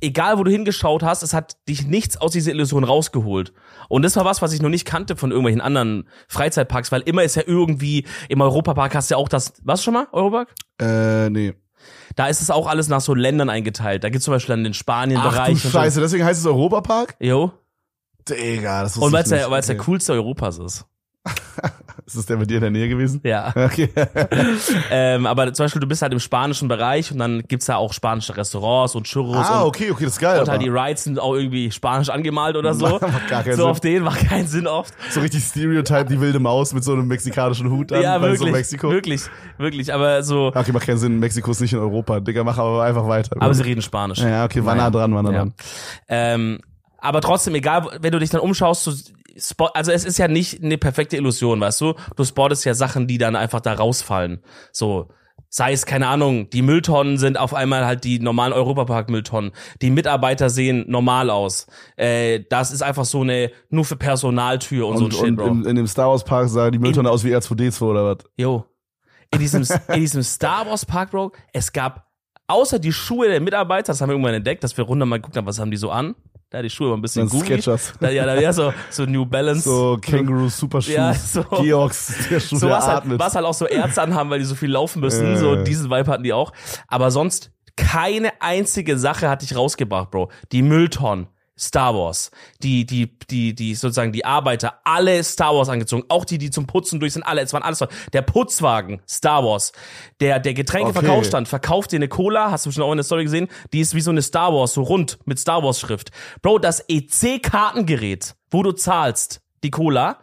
egal wo du hingeschaut hast, es hat dich nichts aus dieser Illusion rausgeholt. Und das war was, was ich noch nicht kannte von irgendwelchen anderen Freizeitparks, weil immer ist ja irgendwie, im Europapark hast du ja auch das, was schon mal, Europark? Äh, nee. Da ist es auch alles nach so Ländern eingeteilt. Da gibt's zum Beispiel dann den Ach Spanien-Bereich. und so. Scheiße, deswegen heißt es Europapark? Jo. Digga, das wusste Und weil es der, weil's der Okay. coolste Europas ist. <laughs> Ist das der bei dir in der Nähe gewesen? Ja. Okay. <laughs> ähm, aber zum Beispiel, du bist halt im spanischen Bereich und dann gibt's da auch spanische Restaurants und Churros ah, und, okay, okay, das ist geil. und halt die. Rides sind auch irgendwie spanisch angemalt oder so. <laughs> Macht gar keinen so Sinn. auf den macht keinen Sinn oft. So richtig Stereotype, die wilde Maus mit so einem mexikanischen Hut an, ja, wirklich. so Mexiko. Wirklich, wirklich. Aber so, Okay, macht keinen Sinn. Mexiko ist nicht in Europa. Digga, mach aber einfach weiter. aber sie reden Spanisch. ja, okay, war nah dran, war nah Ja. dran. Ähm, aber trotzdem, egal, wenn du dich dann umschaust, du spot, also es ist ja nicht eine perfekte Illusion, weißt du? Du spottest ja Sachen, die dann einfach da rausfallen. So. Sei es, keine Ahnung, die Mülltonnen sind auf einmal halt die normalen Europapark-Mülltonnen. Die Mitarbeiter sehen normal aus. Äh, das ist einfach so eine, nur für Personaltür und, so ein Und, Shit, und Bro. in, in dem Star Wars Park sah die Mülltonne aus wie R2D2 oder was? Jo. In diesem, in diesem Star Wars Park, Bro, es gab außer die Schuhe der Mitarbeiter, das haben wir irgendwann entdeckt, dass wir runter mal geguckt haben, was haben die so an. Da die Schuhe waren ein bisschen Dann Gummi. Skechers. Da, ja, da, ja, so, so New Balance. So Känguru Super Shoes. Ja, so. Georgs, der Schuh, so der was halt, atmet. was halt auch so Ärzte anhaben, weil die so viel laufen müssen. Äh. So diesen Vibe hatten die auch. Aber sonst keine einzige Sache hatte ich rausgebracht, Bro. Die Mülltonnen. Star Wars, die, die, die, die sozusagen die Arbeiter, alle Star Wars angezogen, auch die, die zum Putzen durch sind, alle, es waren alles, der Putzwagen, Star Wars, der, der Getränkeverkaufsstand, verkauft dir eine Cola, hast du schon auch in der Story gesehen, die ist wie so eine Star Wars, so rund, mit Star Wars Schrift. Bro, das EC-Kartengerät, wo du zahlst, die Cola,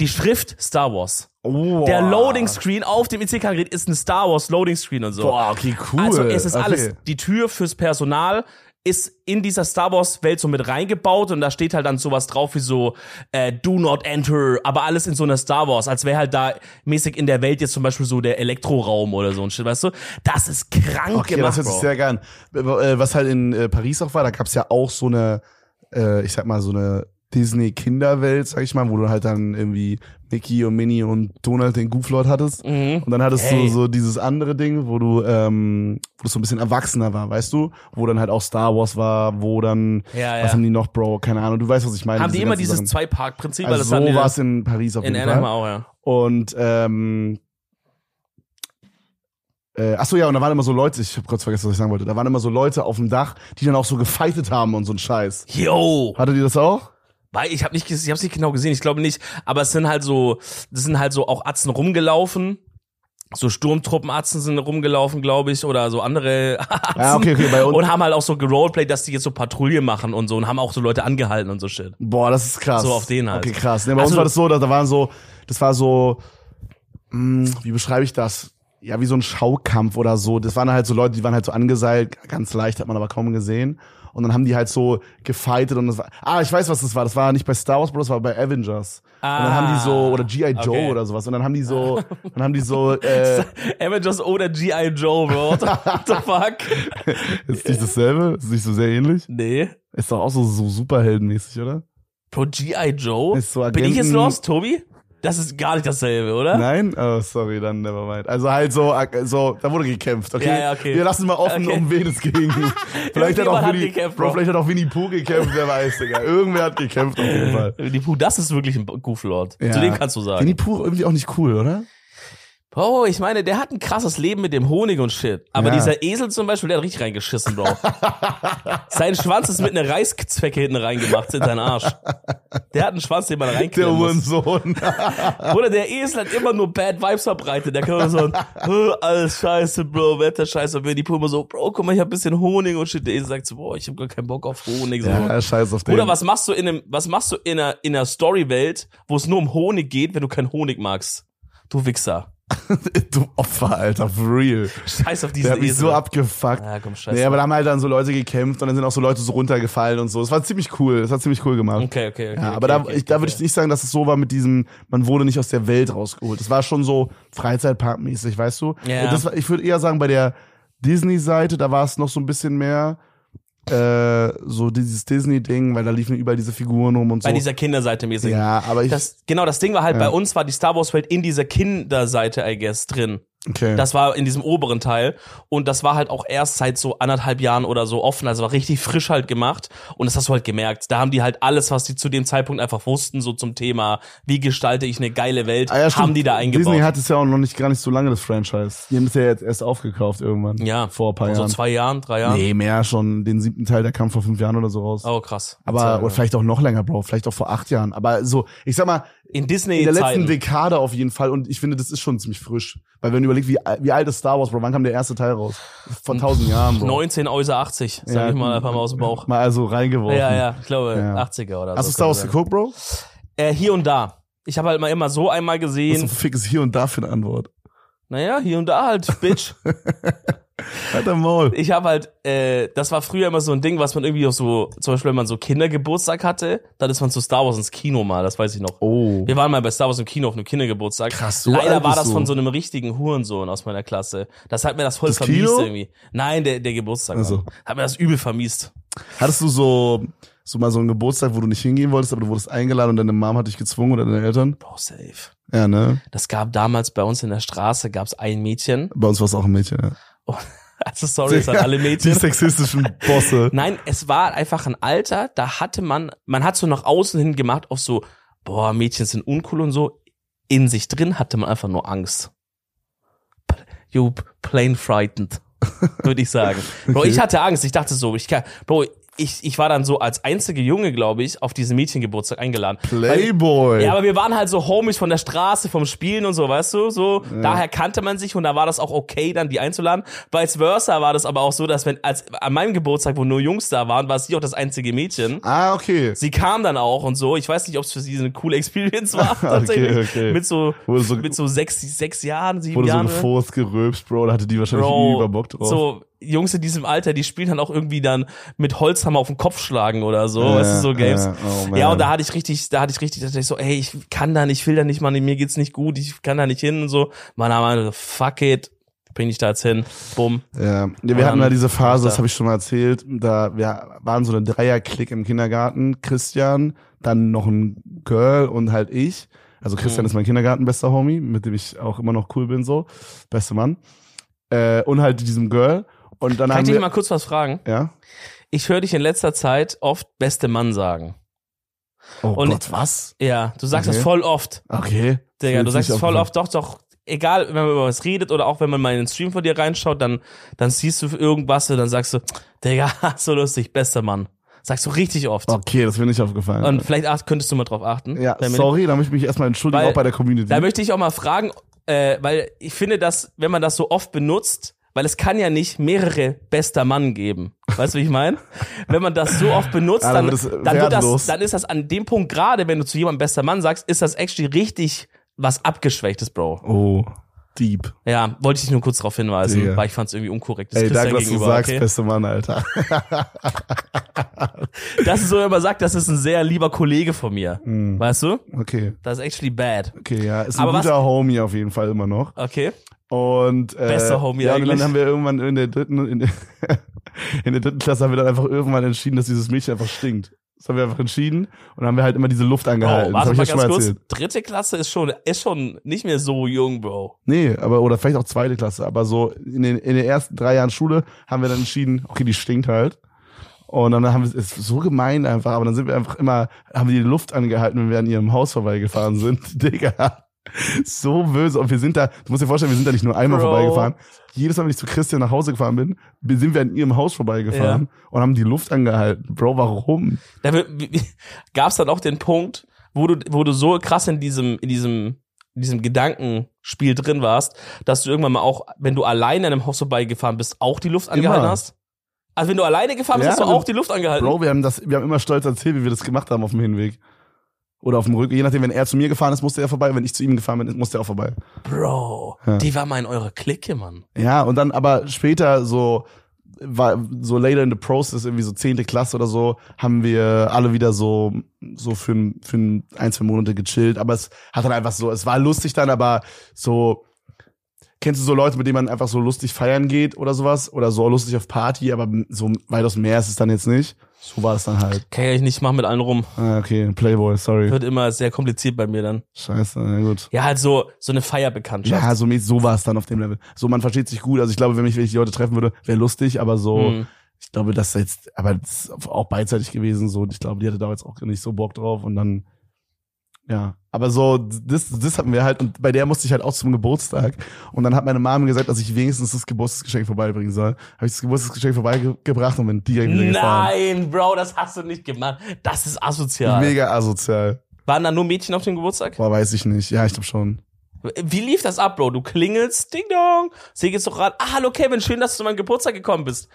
die Schrift Star Wars. Wow. Der Loading Screen auf dem EC-Gerät ist ein Star Wars Loading Screen und so. Boah, okay, cool. Also es ist okay. alles. Die Tür fürs Personal ist in dieser Star Wars Welt so mit reingebaut und da steht halt dann sowas drauf wie so äh, Do not enter, aber alles in so einer Star Wars, als wäre halt da mäßig in der Welt jetzt zum Beispiel so der Elektroraum oder so ein Shit, weißt du? Das ist krank Okay, gemacht, das hört sich Bro. sehr geil an. Äh, Was halt in äh, Paris auch war, da gab's ja auch so eine, äh, ich sag mal, so eine Disney-Kinderwelt, sag ich mal, wo du halt dann irgendwie Mickey und Minnie und Donald den Gooflord hattest. Mhm. Und dann hattest Hey. du so dieses andere Ding, wo du, ähm, wo du so ein bisschen erwachsener war, weißt du? Wo dann halt auch Star Wars war, wo dann, Ja, was ja. haben die noch, Bro? Keine Ahnung, du weißt, was ich meine. Haben die immer dieses. Zwei-Park-Prinzip, Also so war es in Paris auf in jeden Anaheim Fall. auch, ja. Und ähm, äh, ach so ja, und da waren immer so Leute, ich habe kurz vergessen, was ich sagen wollte. Da waren immer so Leute auf dem Dach, die dann auch so gefightet haben und so ein Scheiß. Yo! Hattet ihr das auch? Weil ich habe nicht, ich habe nicht genau gesehen, ich glaube nicht, aber es sind halt so, das sind halt so auch Atzen rumgelaufen. So Sturmtruppenatzen sind rumgelaufen, glaube ich, oder so andere Atzen. Ja, okay, okay, bei uns- Und haben halt auch so geroleplayt, dass die jetzt so Patrouille machen und so und haben auch so Leute angehalten und so shit. Boah, das ist krass. So auf den halt. Okay, krass. Ne, bei uns Also- war das so, dass da waren so, das war so, mh, wie beschreibe ich das? Ja, wie so ein Schaukampf oder so. Das waren halt so Leute, die waren halt so angeseilt, ganz leicht, hat man aber kaum gesehen. Und dann haben die halt so gefightet und das war, ah, ich weiß, was das war. Das war nicht bei Star Wars, Bro, das war bei Avengers. und dann haben die so, oder G.I. Joe Ah, okay. oder sowas. Und dann haben die so, <laughs> dann haben die so, <laughs> äh, Avengers oder G.I. Joe, Bro. What the- fuck? <laughs> ist nicht dasselbe? Ist nicht so sehr ähnlich? Nee. Ist doch auch so, so superheldenmäßig, oder? Bro, G.I. Joe? Ist so Bin ich jetzt Agenten- lost, Tobi? Das ist gar nicht dasselbe, oder? Nein? Oh, sorry, dann never mind. Also halt so, so, da wurde gekämpft, okay? Ja, ja, okay. Wir lassen mal offen, Okay. um wen es ging. <laughs> vielleicht hat auch Winnie, gekämpft, Bro, vielleicht hat auch Winnie Pooh gekämpft, wer weiß, Digga. Irgendwer hat gekämpft auf jeden Fall. Die Puh, das ist wirklich ein Gooflord. Ja. Zu dem kannst du sagen. Winnie Pooh irgendwie auch nicht cool, oder? Bro, ich meine, der hat ein krasses Leben mit dem Honig und Shit. Aber Ja. dieser Esel zum Beispiel, der hat richtig reingeschissen, Bro. <laughs> Sein Schwanz ist mit einer Reißzwecke hinten reingemacht in seinen Arsch. Der hat einen Schwanz, den man Der reinklemmen muss. Uhrensohn. Oder <laughs> der Esel hat immer nur Bad Vibes verbreitet. Der kann immer so, "Äh, alles scheiße, Bro, Wetter scheiße. Und wenn die immer so, Bro, guck mal, ich hab ein bisschen Honig und Shit. Der Esel sagt so, boah, ich hab gar keinen Bock auf Honig. So. ja, scheiß auf den. Oder was machst du in einem, was machst du in einer, in einer Story-Welt, wo es nur um Honig geht, wenn du keinen Honig magst? Du Wichser. <laughs> du Opfer, Alter, for real. Scheiß auf diesen Der hat mich Esel. so abgefuckt. Ja, komm, scheiß Nee, aber da haben halt dann so Leute gekämpft und dann sind auch so Leute so runtergefallen und so. Das war ziemlich cool. Das hat ziemlich cool gemacht. Okay, okay, okay. Ja, okay, aber da, okay, ich, da okay. würde ich nicht sagen, dass es so war mit diesem, man wurde nicht aus der Welt rausgeholt. Das war schon so Freizeitparkmäßig, weißt du? Ja. Das war, ich würde eher sagen, bei der Disney-Seite, da war es noch so ein bisschen mehr äh, so dieses Disney-Ding, weil da liefen überall diese Figuren rum und so. Bei dieser Kinderseite mäßig. ja, aber ich. Das, genau, das Ding war halt, Ja. bei uns war die Star Wars Welt in dieser Kinderseite, I guess, drin. Okay. Das war in diesem oberen Teil. Und das war halt auch erst seit so anderthalb Jahren oder so offen. Also war richtig frisch halt gemacht. Und das hast du halt gemerkt. Da haben die halt alles, was die zu dem Zeitpunkt einfach wussten, so zum Thema, wie gestalte ich eine geile Welt, Ah ja, haben die da eingebaut. Disney hat es ja auch noch nicht gar nicht so lange, das Franchise. Die haben es ja jetzt erst aufgekauft irgendwann. ja, Vor ein paar so Jahren. zwei Jahren, drei Jahren. Nee, mehr schon. Den siebten Teil, der kam vor fünf Jahren oder so raus. Oh, krass. Aber oder vielleicht auch noch länger, Bro. Vielleicht auch vor acht Jahren. Aber so, ich sag mal, In in der letzten. Dekade auf jeden Fall. Und ich finde, das ist schon ziemlich frisch. Weil wenn du überlegst, wie, wie alt ist Star Wars, Bro, wann kam der erste Teil raus? Vor tausend Jahren, Bro. 19 außer 80, sag Ja, ich mal einfach mal aus dem Bauch. Mal also reingeworfen. Ja, ja, ich glaube Ja. 80er oder Hast so. du Star Wars geguckt, Bro? Äh, hier und da. Ich habe halt mal immer so einmal Was gesehen. ein Fick ist hier und da für eine Antwort? Naja, hier und da halt, Bitch. <laughs> Alter Maul. ich habe halt, äh, das war früher immer so ein Ding, was man irgendwie auch so, zum Beispiel wenn man so Kindergeburtstag hatte, dann ist man zu Star Wars ins Kino mal, das weiß ich noch. Oh. Wir waren mal bei Star Wars im Kino auf einem Kindergeburtstag. Krass, so Leider war das du. von so einem richtigen Hurensohn aus meiner Klasse. Das hat mir das voll Das vermiest Kino? irgendwie. Nein, der, der Geburtstag. So. Mann. Hat mir das übel vermiest. Hattest du so, so mal so einen Geburtstag, wo du nicht hingehen wolltest, aber du wurdest eingeladen und deine Mom hat dich gezwungen oder deine Eltern? Bro, safe. Ja, ne? Das gab damals bei uns in der Straße, gab's ein Mädchen. Bei uns war es auch ein Mädchen, ja. Oh, <laughs> also sorry, es an alle Die Mädchen. sexistischen Bosse. <laughs> Nein, es war einfach ein Alter, da hatte man, man hat so nach außen hin gemacht auf so, boah, Mädchen sind uncool und so. In sich drin hatte man einfach nur Angst. You plain frightened, <laughs> würde ich sagen. Bro, Okay. ich hatte Angst. Ich dachte so, ich kann, Bro, ich, ich war dann so als einzige Junge, glaube ich, auf diesen Mädchengeburtstag eingeladen. Playboy. Ja, aber wir waren halt so Homies von der Straße, vom Spielen und so, weißt du, so. Daher kannte man sich und da war das auch okay, dann die einzuladen. Vice versa war das aber auch so, dass wenn, als, an meinem Geburtstag, wo nur Jungs da waren, war sie auch das einzige Mädchen. ah, okay. Sie kam dann auch und so. Ich weiß nicht, ob es für sie eine coole Experience war, <laughs> tatsächlich. okay. Mit so, so- mit so sechs, sechs Jahren, sieben Wurde so Jahren. gefurzt, gerülpst, Bro, da hatte die wahrscheinlich über Bock drauf. so Jungs in diesem Alter, die spielen dann auch irgendwie dann mit Holzhammer auf den Kopf schlagen oder so, Ja, weißt du, so Games. ja, oh man. ja, und da hatte ich richtig, da hatte ich richtig, da dachte ich so, ey, ich kann da nicht, ich will da nicht, Mann, mir geht's nicht gut, ich kann da nicht hin und so. Man meinte, fuck it, bring dich da jetzt hin, bumm. Ja, wir Und hatten ja dann- diese Phase, das da. habe ich schon mal erzählt, da wir waren so eine Dreierklick im Kindergarten, Christian, dann noch ein Girl und halt ich. Also Christian Mhm. ist mein Kindergartenbester Homie, mit dem ich auch immer noch cool bin, so, beste Mann. Äh, und halt diesem Girl. Und dann Kann ich haben dich wir, mal kurz was fragen? ja. Ich höre dich in letzter Zeit oft beste Mann sagen. Oh Und- Gott, was? Ja, du sagst Okay. das voll oft. Okay. Digga, du sagst es voll oft, doch, doch. Egal, wenn man über was redet oder auch wenn man mal in den Stream von dir reinschaut, dann, dann siehst du irgendwas und dann sagst du, Digga, <laughs> so lustig, bester Mann. Sagst du richtig oft. Okay, das mir nicht aufgefallen. Und vielleicht ach, könntest du mal drauf achten. ja, sorry, da möchte ich mich erstmal entschuldigen, Weil- auch bei der Community. Da möchte ich auch mal fragen, äh, weil ich finde, dass, wenn man das so oft benutzt, weil es kann ja nicht mehrere bester Mann geben. Weißt du, wie ich meine? Wenn man das so oft benutzt, dann, dann wird das, dann ist das an dem Punkt gerade, wenn du zu jemandem bester Mann sagst, ist das actually richtig was abgeschwächtes, Bro. oh, deep. Ja, wollte ich nur kurz darauf hinweisen, Digga. weil ich fand es irgendwie unkorrekt. Das Ey, danke, dass du sagst, okay? beste Mann, Alter. <laughs> Das ist so, wenn man sagt, das ist ein sehr lieber Kollege von mir. Hm. Weißt du? Okay, Das ist actually bad. okay, ja, ist ein Aber was- guter Homie auf jeden Fall immer noch. Okay. Und äh, Bester Homie ja, und eigentlich. dann haben wir irgendwann in der dritten in der, <laughs> in der dritten Klasse haben wir dann einfach irgendwann entschieden, dass dieses Mädchen einfach stinkt. Das haben wir einfach entschieden und dann haben wir halt immer diese Luft angehalten. Oh, das warte ich mal ganz kurz. erzählt. Dritte Klasse ist schon, ist schon nicht mehr so jung, Bro. Nee, aber oder vielleicht auch zweite Klasse, aber so in den in den ersten drei Jahren Schule haben wir dann entschieden, okay, die stinkt halt. Und dann haben wir es so gemein einfach, aber dann sind wir einfach immer haben wir die Luft angehalten, wenn wir an ihrem Haus vorbeigefahren sind. <laughs> Digga. So böse. Und wir sind da, du musst dir vorstellen, wir sind da nicht nur einmal Bro. vorbeigefahren. Jedes Mal, wenn ich zu Christian nach Hause gefahren bin, sind wir an ihrem Haus vorbeigefahren und haben die Luft angehalten. Bro, warum? Da gab es dann auch den Punkt, wo du, wo du so krass in diesem, in diesem, in diesem Gedankenspiel drin warst, dass du irgendwann mal auch, wenn du alleine an einem Haus vorbeigefahren bist, auch die Luft angehalten Immer. hast? Also wenn du alleine gefahren bist, Ja, hast du auch die Luft angehalten? Bro, wir haben das, wir haben immer stolz erzählt, wie wir das gemacht haben auf dem Hinweg. Oder auf dem Rücken. Je nachdem, wenn er zu mir gefahren ist, musste er vorbei. Wenn ich zu ihm gefahren bin, musste er auch vorbei. Bro, Ja. die war mal in eurer Clique, Mann. Ja, und dann aber später so, war so later in the process, irgendwie so zehnte Klasse oder so, haben wir alle wieder so, so für, ein- für ein, ein, zwei Monate gechillt. Aber es hat dann einfach so, es war lustig dann, aber so, kennst du so Leute, mit denen man einfach so lustig feiern geht oder sowas? Oder so lustig auf Party, aber so weitaus mehr ist es dann jetzt nicht. So war es dann halt. Kann ich nicht, mach mit allen rum. Ah, okay, Playboy, sorry. Wird immer sehr kompliziert bei mir dann. Scheiße, na gut. Ja, halt so, so eine Feierbekanntschaft. Ja, so, so war es dann auf dem Level. So, man versteht sich gut. Also ich glaube, wenn mich wenn ich die Leute treffen würde, wäre lustig, aber so, Hm. ich glaube, das ist jetzt, aber das ist auch beidseitig gewesen. So, ich glaube, die hatte da jetzt auch nicht so Bock drauf und dann, ja. Aber so, das, das hatten wir halt und bei der musste ich halt auch zum Geburtstag. Und dann hat meine Mama gesagt, dass ich wenigstens das Geburtstagsgeschenk vorbeibringen soll. Habe ich das Geburtstagsgeschenk vorbeigebracht und bin direkt wieder gefahren. Nein, Bro, das hast du nicht gemacht. Das ist asozial. Mega asozial. Waren da nur Mädchen auf dem Geburtstag? Boah, weiß ich nicht. Ja, ich glaube schon. Wie lief das ab, Bro? Du klingelst, ding dong. Sie geht's doch ran. Ah, hallo Kevin, schön, dass du zu meinem Geburtstag gekommen bist.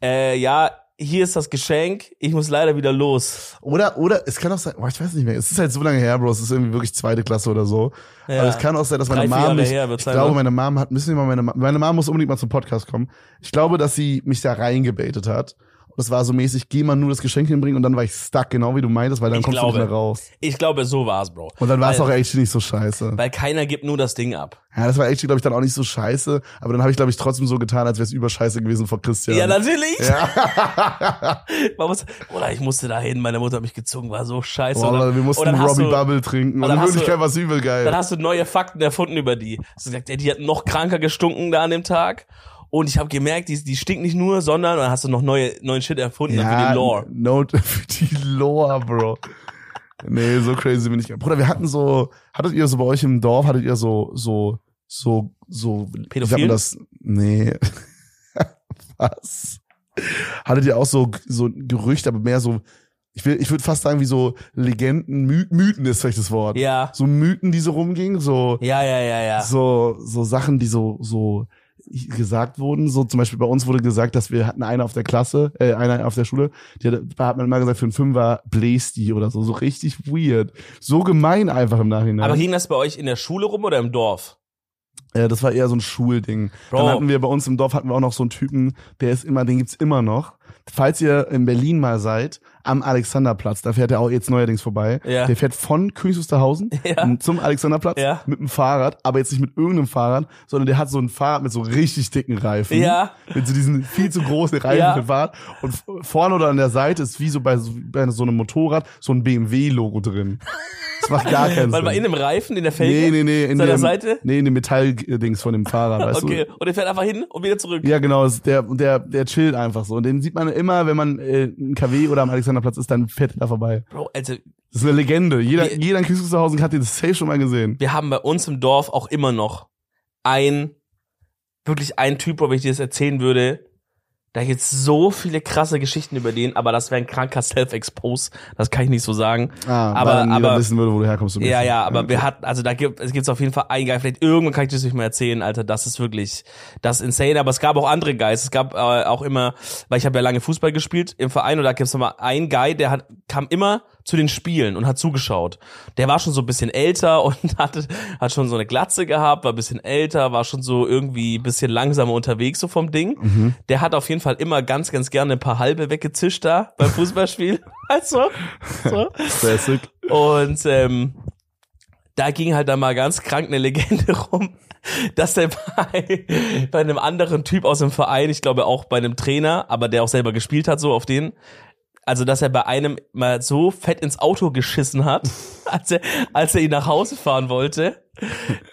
Äh, ja, hier ist das Geschenk. Ich muss leider wieder los. Oder, oder, es kann auch sein, boah, ich weiß nicht mehr. Es ist halt so lange her, Bro. Es ist irgendwie wirklich zweite Klasse oder so. Ja. Aber es kann auch sein, dass meine Mom mich, her ich glaube, ne? meine Mom hat, müssen wir mal meine, meine Mom muss unbedingt mal zum Podcast kommen. Ich glaube, dass sie mich da reingebetet hat. Das war so mäßig, geh mal nur das Geschenk hinbringen und dann war ich stuck, genau wie du meintest, weil dann Ich kommst du glaube. nicht mehr raus. Ich glaube, so war's, Bro. Und dann war es auch echt nicht so scheiße. Weil keiner gibt nur das Ding ab. Ja, das war echt, glaube ich, dann auch nicht so scheiße. Aber dann habe ich, glaube ich, trotzdem so getan, als wäre es überscheiße gewesen vor Christian. Ja, natürlich. Ja. <laughs> Man muss, oder ich musste dahin, meine Mutter hat mich gezogen, war so scheiße. Und dann- wir mussten hast Robbie du- Bubble trinken. Und in hast du- Wirklichkeit war es übel geil. Dann hast du neue Fakten erfunden über die. Hast du gesagt, ey, die hat noch kranker gestunken da an dem Tag. Und ich habe gemerkt, die, die stinkt nicht nur, sondern dann hast du noch neue, neuen Shit erfunden für die Lore. Note <laughs> für die Lore, Bro. nee, so crazy bin ich. Bruder, wir hatten so, hattet ihr so bei euch im Dorf, hattet ihr so, so, so, so, Pädophil? das? Nee. <laughs> Was? Hattet ihr auch so, so ein Gerücht, aber mehr so, ich will, ich würde fast sagen, wie so Legenden, My Mythen ist vielleicht das Wort. Ja. So Mythen, die so rumgingen, so, Ja, ja, ja, ja. so, so Sachen, die so, so gesagt wurden. So zum Beispiel bei uns wurde gesagt, dass wir hatten eine auf der Klasse, äh, eine auf der Schule, die hat, hat man immer gesagt, für einen Fünfer bläst die oder so. So richtig weird. So gemein einfach im Nachhinein. Aber ging das bei euch in der Schule rum oder im Dorf? Äh, das war eher so ein Schulding. Bro. Dann hatten wir bei uns im Dorf hatten wir auch noch so einen Typen, der ist immer, den gibt's immer noch. Falls ihr in Berlin mal seid, am Alexanderplatz, da fährt er auch jetzt neuerdings vorbei. Ja. Der fährt von Königs Wusterhausen <laughs> Ja. zum Alexanderplatz Ja. mit dem Fahrrad, aber jetzt nicht mit irgendeinem Fahrrad, sondern der hat so ein Fahrrad mit so richtig dicken Reifen. Ja. Mit so diesen viel zu großen Reifen Ja. für Fahrrad. Und vorne oder an der Seite ist wie so bei so, bei so einem Motorrad so ein BMW-Logo drin. <laughs> Das macht gar keinen Weil Sinn. bei in dem Reifen, in der Felge? nee, nee, nee. In Seiner dem, Seite? Nee, in dem Metalldings von dem Fahrrad, weißt Okay, du? und er fährt einfach hin und wieder zurück. Ja, genau, das- der, der, der chillt einfach so. Und den sieht man immer, wenn man äh, in KW oder am Alexanderplatz ist, dann fährt er da vorbei. Bro, also Das ist eine Legende. Jeder, Wir- jeder in Königswusterhausen hat den safe schon mal gesehen. wir haben bei uns im Dorf auch immer noch ein, wirklich ein Typ, wo ich dir das erzählen würde, da gibt's so viele krasse Geschichten über den, aber das wäre ein kranker Self-Expose, das kann ich nicht so sagen. Ah, Aber- aber- wissen würde, wo du herkommst. Ja, ja, aber okay. wir hatten, also da gibt es gibt's auf jeden Fall einen Guy, vielleicht irgendwann kann ich das nicht mehr erzählen, Alter, das ist wirklich, das ist insane, aber es gab auch andere Guys, es gab äh, auch immer, weil ich habe ja lange Fußball gespielt im Verein und da gibt's nochmal einen Guy, der hat, kam immer zu den Spielen und hat zugeschaut. Der war schon so ein bisschen älter <laughs> und hatte, hat schon so eine Glatze gehabt, war ein bisschen älter, war schon so irgendwie ein bisschen langsamer unterwegs so vom Ding. Mhm. Der hat auf jeden Fall immer ganz, ganz gerne ein paar halbe weggezischt da beim Fußballspiel. <laughs> <laughs> also, so. Und ähm, da ging halt dann mal ganz krank eine Legende rum, dass er bei, bei einem anderen Typ aus dem Verein, ich glaube auch bei einem Trainer, aber der auch selber gespielt hat, so auf den, also dass er bei einem mal so fett ins Auto geschissen hat, <laughs> als er, als er ihn nach Hause fahren wollte.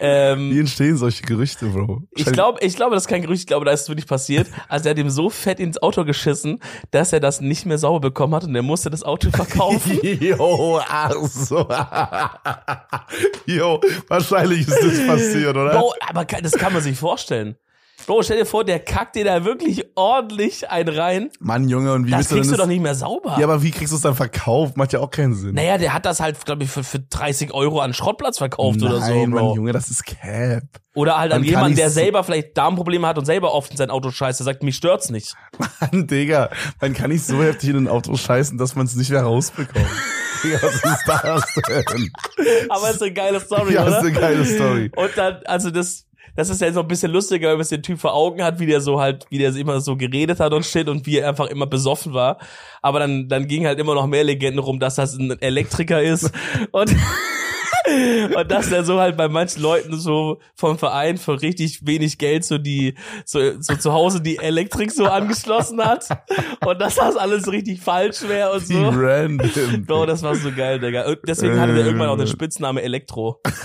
Ähm, Wie entstehen solche Gerüchte, Bro? ich glaube, ich glaube, das ist kein Gerücht, ich glaube, da ist es wirklich passiert. Also er hat ihm so fett ins Auto geschissen, dass er das nicht mehr sauber bekommen hat und er musste das Auto verkaufen. Jo, ach so. Jo, wahrscheinlich ist das passiert, oder? Bro, aber das kann man sich vorstellen. Bro, stell dir vor, der kackt dir da wirklich ordentlich einen rein. Mann, Junge, und wie Das bist du kriegst denn du doch das? nicht mehr sauber. Ja, aber wie kriegst du es dann verkauft? Macht ja auch keinen Sinn. naja, der hat das halt, glaube ich, für, für 30 Euro an Schrottplatz verkauft oder so, Nein, Bro. Mann, Junge, das ist Cap. Oder halt an Man kann jemanden, der selber vielleicht Darmprobleme hat und selber oft in sein Auto scheißt, der sagt, mich stört's nicht. Mann, Digga, man kann nicht so heftig in ein Auto scheißen, dass man es nicht mehr rausbekommt. <laughs> Digga, was ist das denn? Aber ist eine geile Story, Ja, oder? ist eine geile Story. Und dann, also das, das ist ja so ein bisschen lustiger, wenn man den Typ vor Augen hat, wie der so halt, wie der immer so geredet hat und shit und wie er einfach immer besoffen war. Aber dann, dann ging halt immer noch mehr Legenden rum, dass das ein Elektriker ist und, und dass er so halt bei manchen Leuten so vom Verein für richtig wenig Geld so die, so, so zu Hause die Elektrik so angeschlossen hat und dass das alles richtig falsch wäre und so. random. Bro, das war so geil, Digga. Und deswegen hatte der irgendwann auch den Spitzname Elektro. <laughs>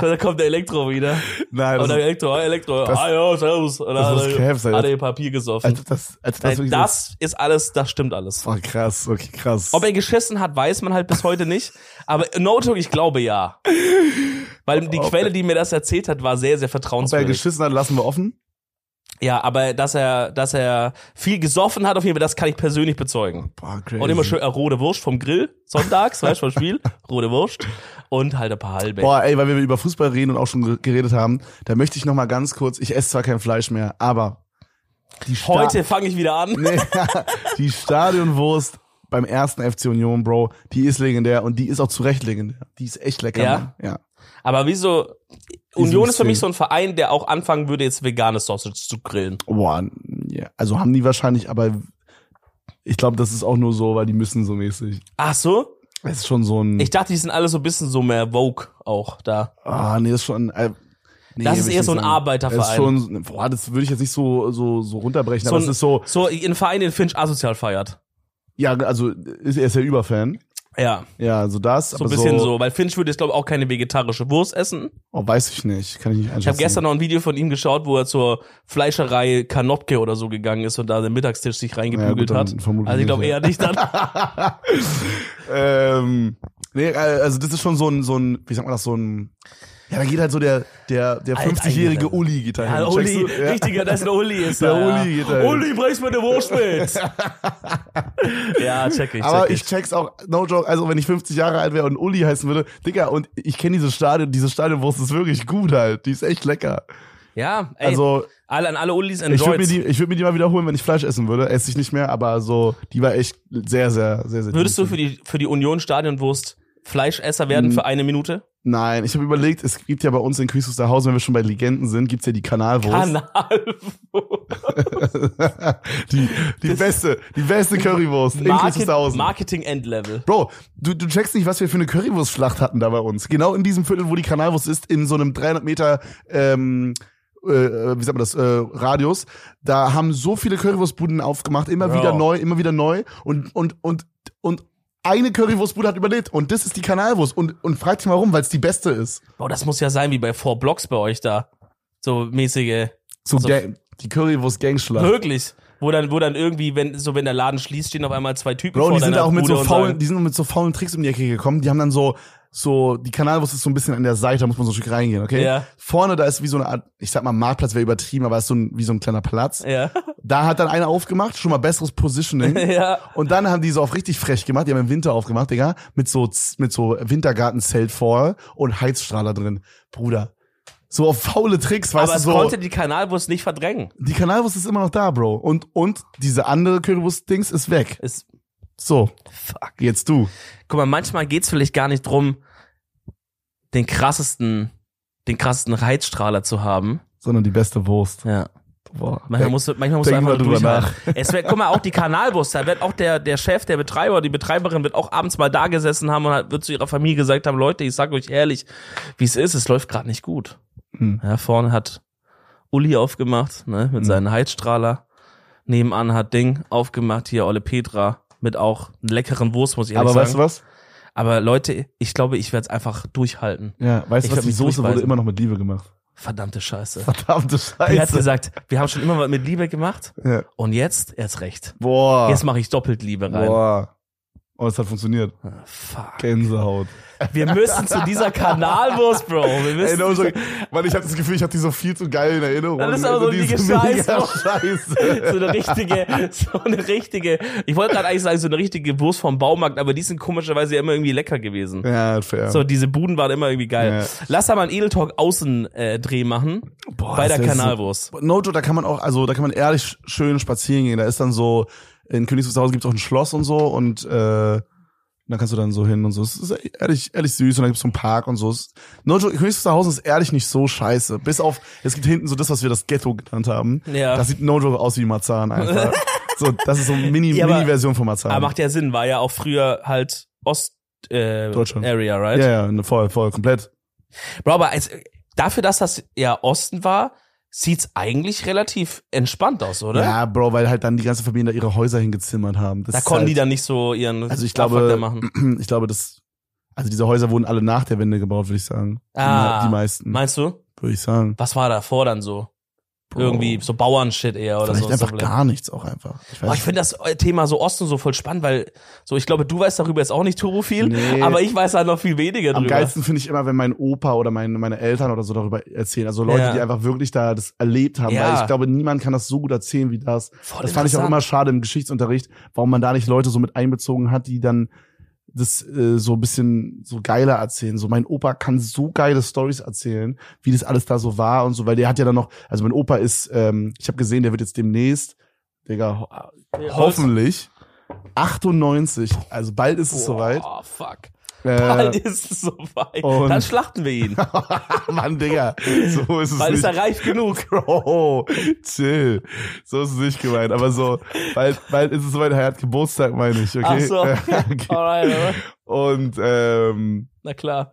da kommt der Elektro wieder. Nein, Und das der ist, Elektro, Elektro, das- ah ja, servus. Und das dann hat Kev sein. er- hat er ihr Papier gesoffen. als das, als das, Nein, das ist alles, das stimmt alles. Oh, krass, okay, krass. Ob er geschissen hat, weiß man halt bis heute nicht. Aber no joke, ich glaube ja. Weil die Ob Quelle, die mir das erzählt hat, war sehr, sehr Ob er vertrauenswürdig. geschissen hat, lassen wir offen. Ja, aber dass er, dass er viel gesoffen hat, auf jeden Fall, das kann ich persönlich bezeugen. Boah. Und immer schön äh, rote Wurst vom Grill, sonntags, weißt du, vom Spiel, <laughs> rote Wurst und halt ein paar halbe. Boah, ey, weil wir über Fußball reden und auch schon ge- geredet haben, da möchte ich noch mal ganz kurz, ich esse zwar kein Fleisch mehr, aber die Sta Heute fange ich wieder an. nee, <laughs> die <laughs> Stadionwurst beim ersten FC Union, Bro, die ist legendär und die ist auch zu Recht legendär. Die ist echt lecker, Ja? Mann. Ja. Aber wieso, Union ist für mich so ein Verein, der auch anfangen würde, jetzt veganes Sausage zu grillen. Boah, ja. Also haben die wahrscheinlich, aber ich glaube, das ist auch nur so, weil die müssen so mäßig. Ach so? Es ist schon so ein. Ich dachte, die sind alle so ein bisschen so mehr Vogue auch da. ah, nee, das ist schon. Äh, nee, Das ist eher so ein sagen. Arbeiterverein. Das ist schon, boah, das würde ich jetzt nicht so, so, so runterbrechen, So aber ein- es ist so, So ein Verein, den Finch asozial feiert. Ja, also ist, er ist ja Überfan. Ja, Ja, also das. so ein bisschen so. Weil Finch würde jetzt, glaube ich, auch keine vegetarische Wurst essen. Oh, weiß ich nicht. Kann ich nicht einschätzen. Ich habe gestern noch ein Video von ihm geschaut, wo er zur Fleischerei Kanopke oder so gegangen ist und da den Mittagstisch sich reingebügelt Ja, gut, hat. Also ich glaube eher nicht dann. <laughs> ähm, nee, äh, also das ist schon so ein, so ein, wie sagt man das, so ein, ja, da geht halt so der, der, der Alt 50-jährige eingerennt. Uli geht da hin. Ja, Uli, du? Ja. richtiger, das ist der Uli ist Der da, Uli geht da hin. Uli, bringst mir eine Wurst mit. <laughs> ja, check ich, check Aber ich. ich check's auch, no joke, also wenn ich 50 Jahre alt wäre und Uli heißen würde, Digga, und ich kenne dieses Stadion, diese Stadionwurst ist wirklich gut halt, die ist echt lecker. Ja, ey, Also, alle, an alle Ulis ich würde mir, enjoyed. die, ich würd mir die mal wiederholen, wenn ich Fleisch essen würde, esse ich nicht mehr, aber so, die war echt sehr, sehr, sehr, sehr Würdest du für die, für die Union Stadionwurst Fleischesser werden Mhm. für eine Minute? Nein, ich habe überlegt, es gibt ja bei uns in Küchsusterhausen, wenn wir schon bei Legenden sind, gibt's ja die Kanalwurst. Kanal. <laughs> die, die beste, die beste Currywurst in Market, Küchsusterhausen. Marketing Endlevel. Bro, du, du checkst nicht, was wir für eine Currywurstschlacht hatten da bei uns. Genau in diesem Viertel, wo die Kanalwurst ist, in so einem 300 Meter, ähm, äh, wie sagt man das, äh, Radius. Da haben so viele Currywurstbuden aufgemacht, immer Ja. wieder neu, immer wieder neu. Und, und, und, und eine Currywurstbude hat überlebt. Und das ist die Kanalwurst. Und, und frag dich mal warum, weil es die beste ist. Boah, das muss ja sein wie bei Four Blocks bei euch da. So mäßige. So, So- die Currywurst-Gangschlacht. Wirklich. Wo dann, wo dann irgendwie, wenn, so wenn der Laden schließt, stehen auf einmal zwei Typen Bro, vor die sind auch mit Bude so faulen, die sind mit so faulen Tricks um die Ecke gekommen. Die haben dann so, so, die Kanalwurst ist so ein bisschen an der Seite, da muss man so ein Stück reingehen, okay? Ja. Vorne, da ist wie so eine Art, ich sag mal, Marktplatz wäre übertrieben, aber ist so ein, wie so ein kleiner Platz. Ja. Da hat dann einer aufgemacht, schon mal besseres Positioning. <laughs> ja. Und dann haben die so auf richtig frech gemacht, die haben im Winter aufgemacht, Digga, mit so, mit so Wintergartenzelt vor und Heizstrahler drin. Bruder. So auf faule Tricks, weißt Aber du, es so. konnte die Kanalwurst nicht verdrängen. Die Kanalwurst ist immer noch da, Bro. Und, und diese andere Currywurst-Dings ist weg. Es, So, fuck. jetzt du. Guck mal, manchmal geht's vielleicht gar nicht drum, den krassesten, den krassesten Heizstrahler zu haben. Sondern die beste Wurst. Ja. Boah. Manchmal musst du, manchmal musst du einfach mal drüber durchhalten. <laughs> Es wird, guck mal, auch die Kanalwurst, da wird auch der, der Chef, der Betreiber, die Betreiberin wird auch abends mal da gesessen haben und hat, wird zu ihrer Familie gesagt haben, Leute, ich sag euch ehrlich, wie es ist, es läuft gerade nicht gut. Hm. Ja, vorne hat Uli aufgemacht, ne, mit Hm. seinen Heizstrahler. Nebenan hat Ding aufgemacht, hier Olle Petra, mit auch leckeren Wurst, muss ich ehrlich Aber sagen. weißt du was? Aber Leute, ich glaube, ich werde es einfach durchhalten. Ja, weißt Ich du was? Die Soße wurde immer noch mit Liebe gemacht. Verdammte Scheiße. Verdammte Er hat Scheiße. gesagt, wir haben schon immer was mit Liebe gemacht Ja. und jetzt erst recht. Boah. Jetzt mache ich doppelt Liebe rein. Boah. Oh, es hat funktioniert. Ah, Fuck. Gänsehaut. Wir müssen zu dieser Kanalwurst, Bro. Wir Ey, müssen. no joke. Mann, ich hatte das Gefühl, ich hatte die so viel zu geil in Erinnerung. Das ist aber so Die eine ist Scheiße. Scheiße. <laughs> so eine richtige, so eine richtige, ich wollte gerade eigentlich sagen, so eine richtige Wurst vom Baumarkt, aber die sind komischerweise ja immer irgendwie lecker gewesen. Ja, fair. So, diese Buden waren immer irgendwie geil. Ja. Lass da mal einen Edel Talk Außendreh machen. Boah, bei der ist so- Kanalwurst. No da kann man auch, also da kann man ehrlich schön spazieren gehen. Da ist dann so, in Königswusterhausen gibt's auch ein Schloss und so und äh, da kannst du dann so hin und so. Es ist ehrlich, ehrlich süß und dann gibt's so einen Park und so. No joke, Königswusterhausen ist ehrlich nicht so scheiße. Bis auf, es gibt hinten so das, was wir das Ghetto genannt haben. Ja. Das sieht no joke aus wie Marzahn einfach. <laughs> so, das ist so eine Mini, Ja, Mini-Version von Marzahn. Aber macht ja Sinn, war ja auch früher halt Ost äh, Deutschland. Area, right? ja, ja, voll, voll, komplett. Bro, aber als, dafür, dass das ja Osten war, sieht's eigentlich relativ entspannt aus, oder? Ja, Bro, weil halt dann die ganze Familie da ihre Häuser hingezimmert haben. Das Da konnten halt, die dann nicht so ihren Also ich glaube, machen. <clears throat> ich glaube, das, also diese Häuser wurden alle nach der Wende gebaut, würde ich sagen. Ah, die meisten, Meinst du? würde ich sagen. Was war davor dann so? Irgendwie so Bauernshit eher oder Vielleicht so. einfach gar nichts auch einfach. Ich weiß Aber ich finde das Thema so Osten so voll spannend, weil so ich glaube, du weißt darüber jetzt auch nicht turbo viel, Nee. aber ich weiß halt noch viel weniger Am drüber. geilsten finde ich immer, wenn mein Opa oder meine, meine Eltern oder so darüber erzählen. Also Leute, Ja. die einfach wirklich da das erlebt haben. Ja. Weil ich glaube, niemand kann das so gut erzählen wie das. Voll das fand ich auch immer schade im Geschichtsunterricht, warum man da nicht Leute so mit einbezogen hat, die dann das äh, so ein bisschen so geiler erzählen. So mein Opa kann so geile Stories erzählen, wie das alles da so war und so, weil der hat ja dann noch, also mein Opa ist, ähm, ich habe gesehen, der wird jetzt demnächst, Digga, ho Ja, hoffentlich 98, also bald ist es soweit. Oh, fuck. Äh, Bald ist es soweit. und- Dann schlachten wir ihn. <laughs> Mann, Digga, so ist es Bald ist nicht. er reif genug. <laughs> Bro, chill. So ist es nicht gemeint. Aber so, bald, bald ist es soweit, er hat Geburtstag, meine ich, okay? Ach so. <laughs> okay. Alright, oder? Und, ähm, Na klar.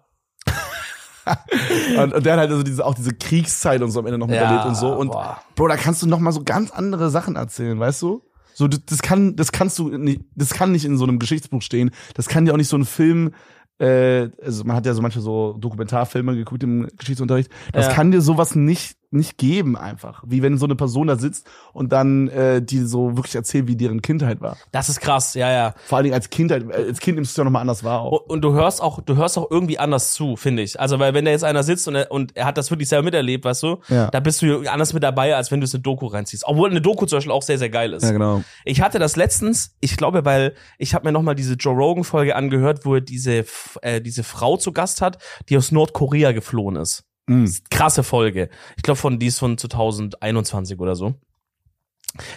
und, und der hat halt also diese, auch diese Kriegszeit und so am Ende noch miterlebt und so. Und, boah. Bro, da kannst du noch mal so ganz andere Sachen erzählen, weißt du? So, das, das kann, das kannst du nicht, das kann nicht in so einem Geschichtsbuch stehen. Das kann dir auch nicht so ein Film, äh, also man hat ja so manche so Dokumentarfilme geguckt im Geschichtsunterricht. Das Ja. kann dir sowas nicht, nicht geben einfach. Wie wenn so eine Person da sitzt und dann, äh, die so wirklich erzählt, wie deren Kindheit war. Das ist krass, ja, ja. Vor allen Dingen als Kindheit, äh, als Kind nimmst du ja noch mal anders wahr auch. Und du hörst auch, du hörst auch irgendwie anders zu, finde ich. Also, weil wenn da jetzt einer sitzt und er, und er hat das wirklich selber miterlebt, weißt du, Ja. da bist du anders mit dabei, als wenn du es eine Doku reinziehst. Obwohl eine Doku zum Beispiel auch sehr, sehr geil ist. genau. Ich hatte das letztens, ich glaube, weil ich habe mir noch mal diese Joe Rogan Folge angehört, wo er diese äh, diese Frau zu Gast hat, die aus Nordkorea geflohen ist. Mhm. Krasse Folge. Ich glaube von die ist von 2021 oder so.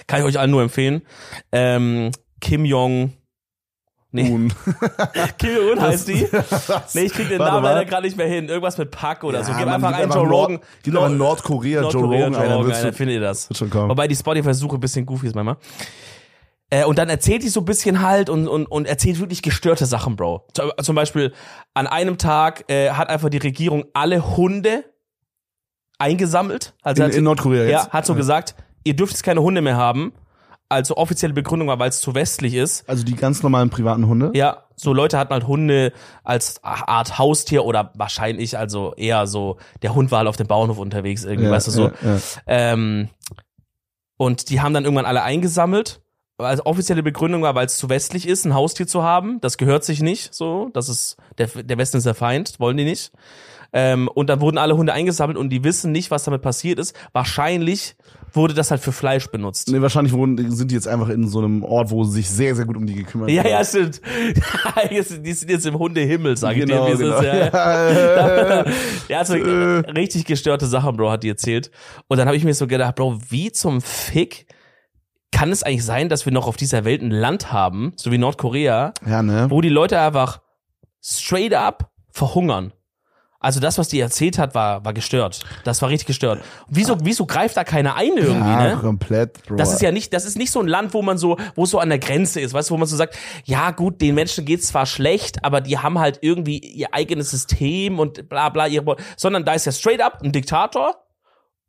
Kann ich euch allen nur empfehlen. Ähm, Kim Jong Nee. Un. <laughs> Kim Jong Un heißt die. <laughs> Nee, ich krieg den Namen leider gerade nicht mehr hin. Irgendwas mit Pack oder so. Ja, Gib Mann, einfach gib einen einfach Joe Nord- Rogan. Gib aber Nordkorea, Joe Rogan, Joe Alter, Rogan, wird's dann schon- findet ihr das. wird schon kommen. Wobei die Spotify-Suche ein bisschen goofy ist manchmal. Äh, und dann erzählt die so ein bisschen halt und, und, und erzählt wirklich gestörte Sachen, Bro. Zum- Beispiel, an einem Tag äh, hat einfach die Regierung alle Hunde eingesammelt. Also In, hat, in Nordkorea jetzt? ja, hat so gesagt, ihr dürft jetzt keine Hunde mehr haben. Also offizielle Begründung war, weil es zu westlich ist. Also die ganz normalen privaten Hunde? Ja, so Leute hatten halt Hunde als Art Haustier oder wahrscheinlich also eher so, der Hund war halt auf dem Bauernhof unterwegs, irgendwie, Ja, weißt du so. ja, ja. Ähm, und die haben dann irgendwann alle eingesammelt. Also offizielle Begründung war, weil es zu westlich ist, ein Haustier zu haben. Das gehört sich nicht so. Das ist, der, der Westen ist der Feind, wollen die nicht. Ähm, und dann wurden alle Hunde eingesammelt und die wissen nicht, was damit passiert ist. Wahrscheinlich wurde das halt für Fleisch benutzt. Nee, wahrscheinlich wohnen, sind die jetzt einfach in so einem Ort, wo sie sich sehr, sehr gut um die gekümmert Ja, haben. ja, stimmt. Jetzt- <laughs> die sind jetzt im Hundehimmel, sag ich Genau, dir, wie es genau. ist. Ja, Ja, <laughs> ja, also richtig gestörte Sachen, Bro, hat die erzählt. Und dann habe ich mir so gedacht, Bro, wie zum Fick kann es eigentlich sein, dass wir noch auf dieser Welt ein Land haben, so wie Nordkorea, ja, ne? wo die Leute einfach straight up verhungern? Also das, was die erzählt hat, war, war gestört. Das war richtig gestört. Wieso, wieso greift da keiner ein irgendwie, ja, ne? komplett, Bro. Das ist ja nicht, das ist nicht so ein Land, wo man so, wo es so an der Grenze ist, weißt du, wo man so sagt, ja gut, den Menschen geht's zwar schlecht, aber die haben halt irgendwie ihr eigenes System und bla bla, ihre, sondern da ist ja straight up ein Diktator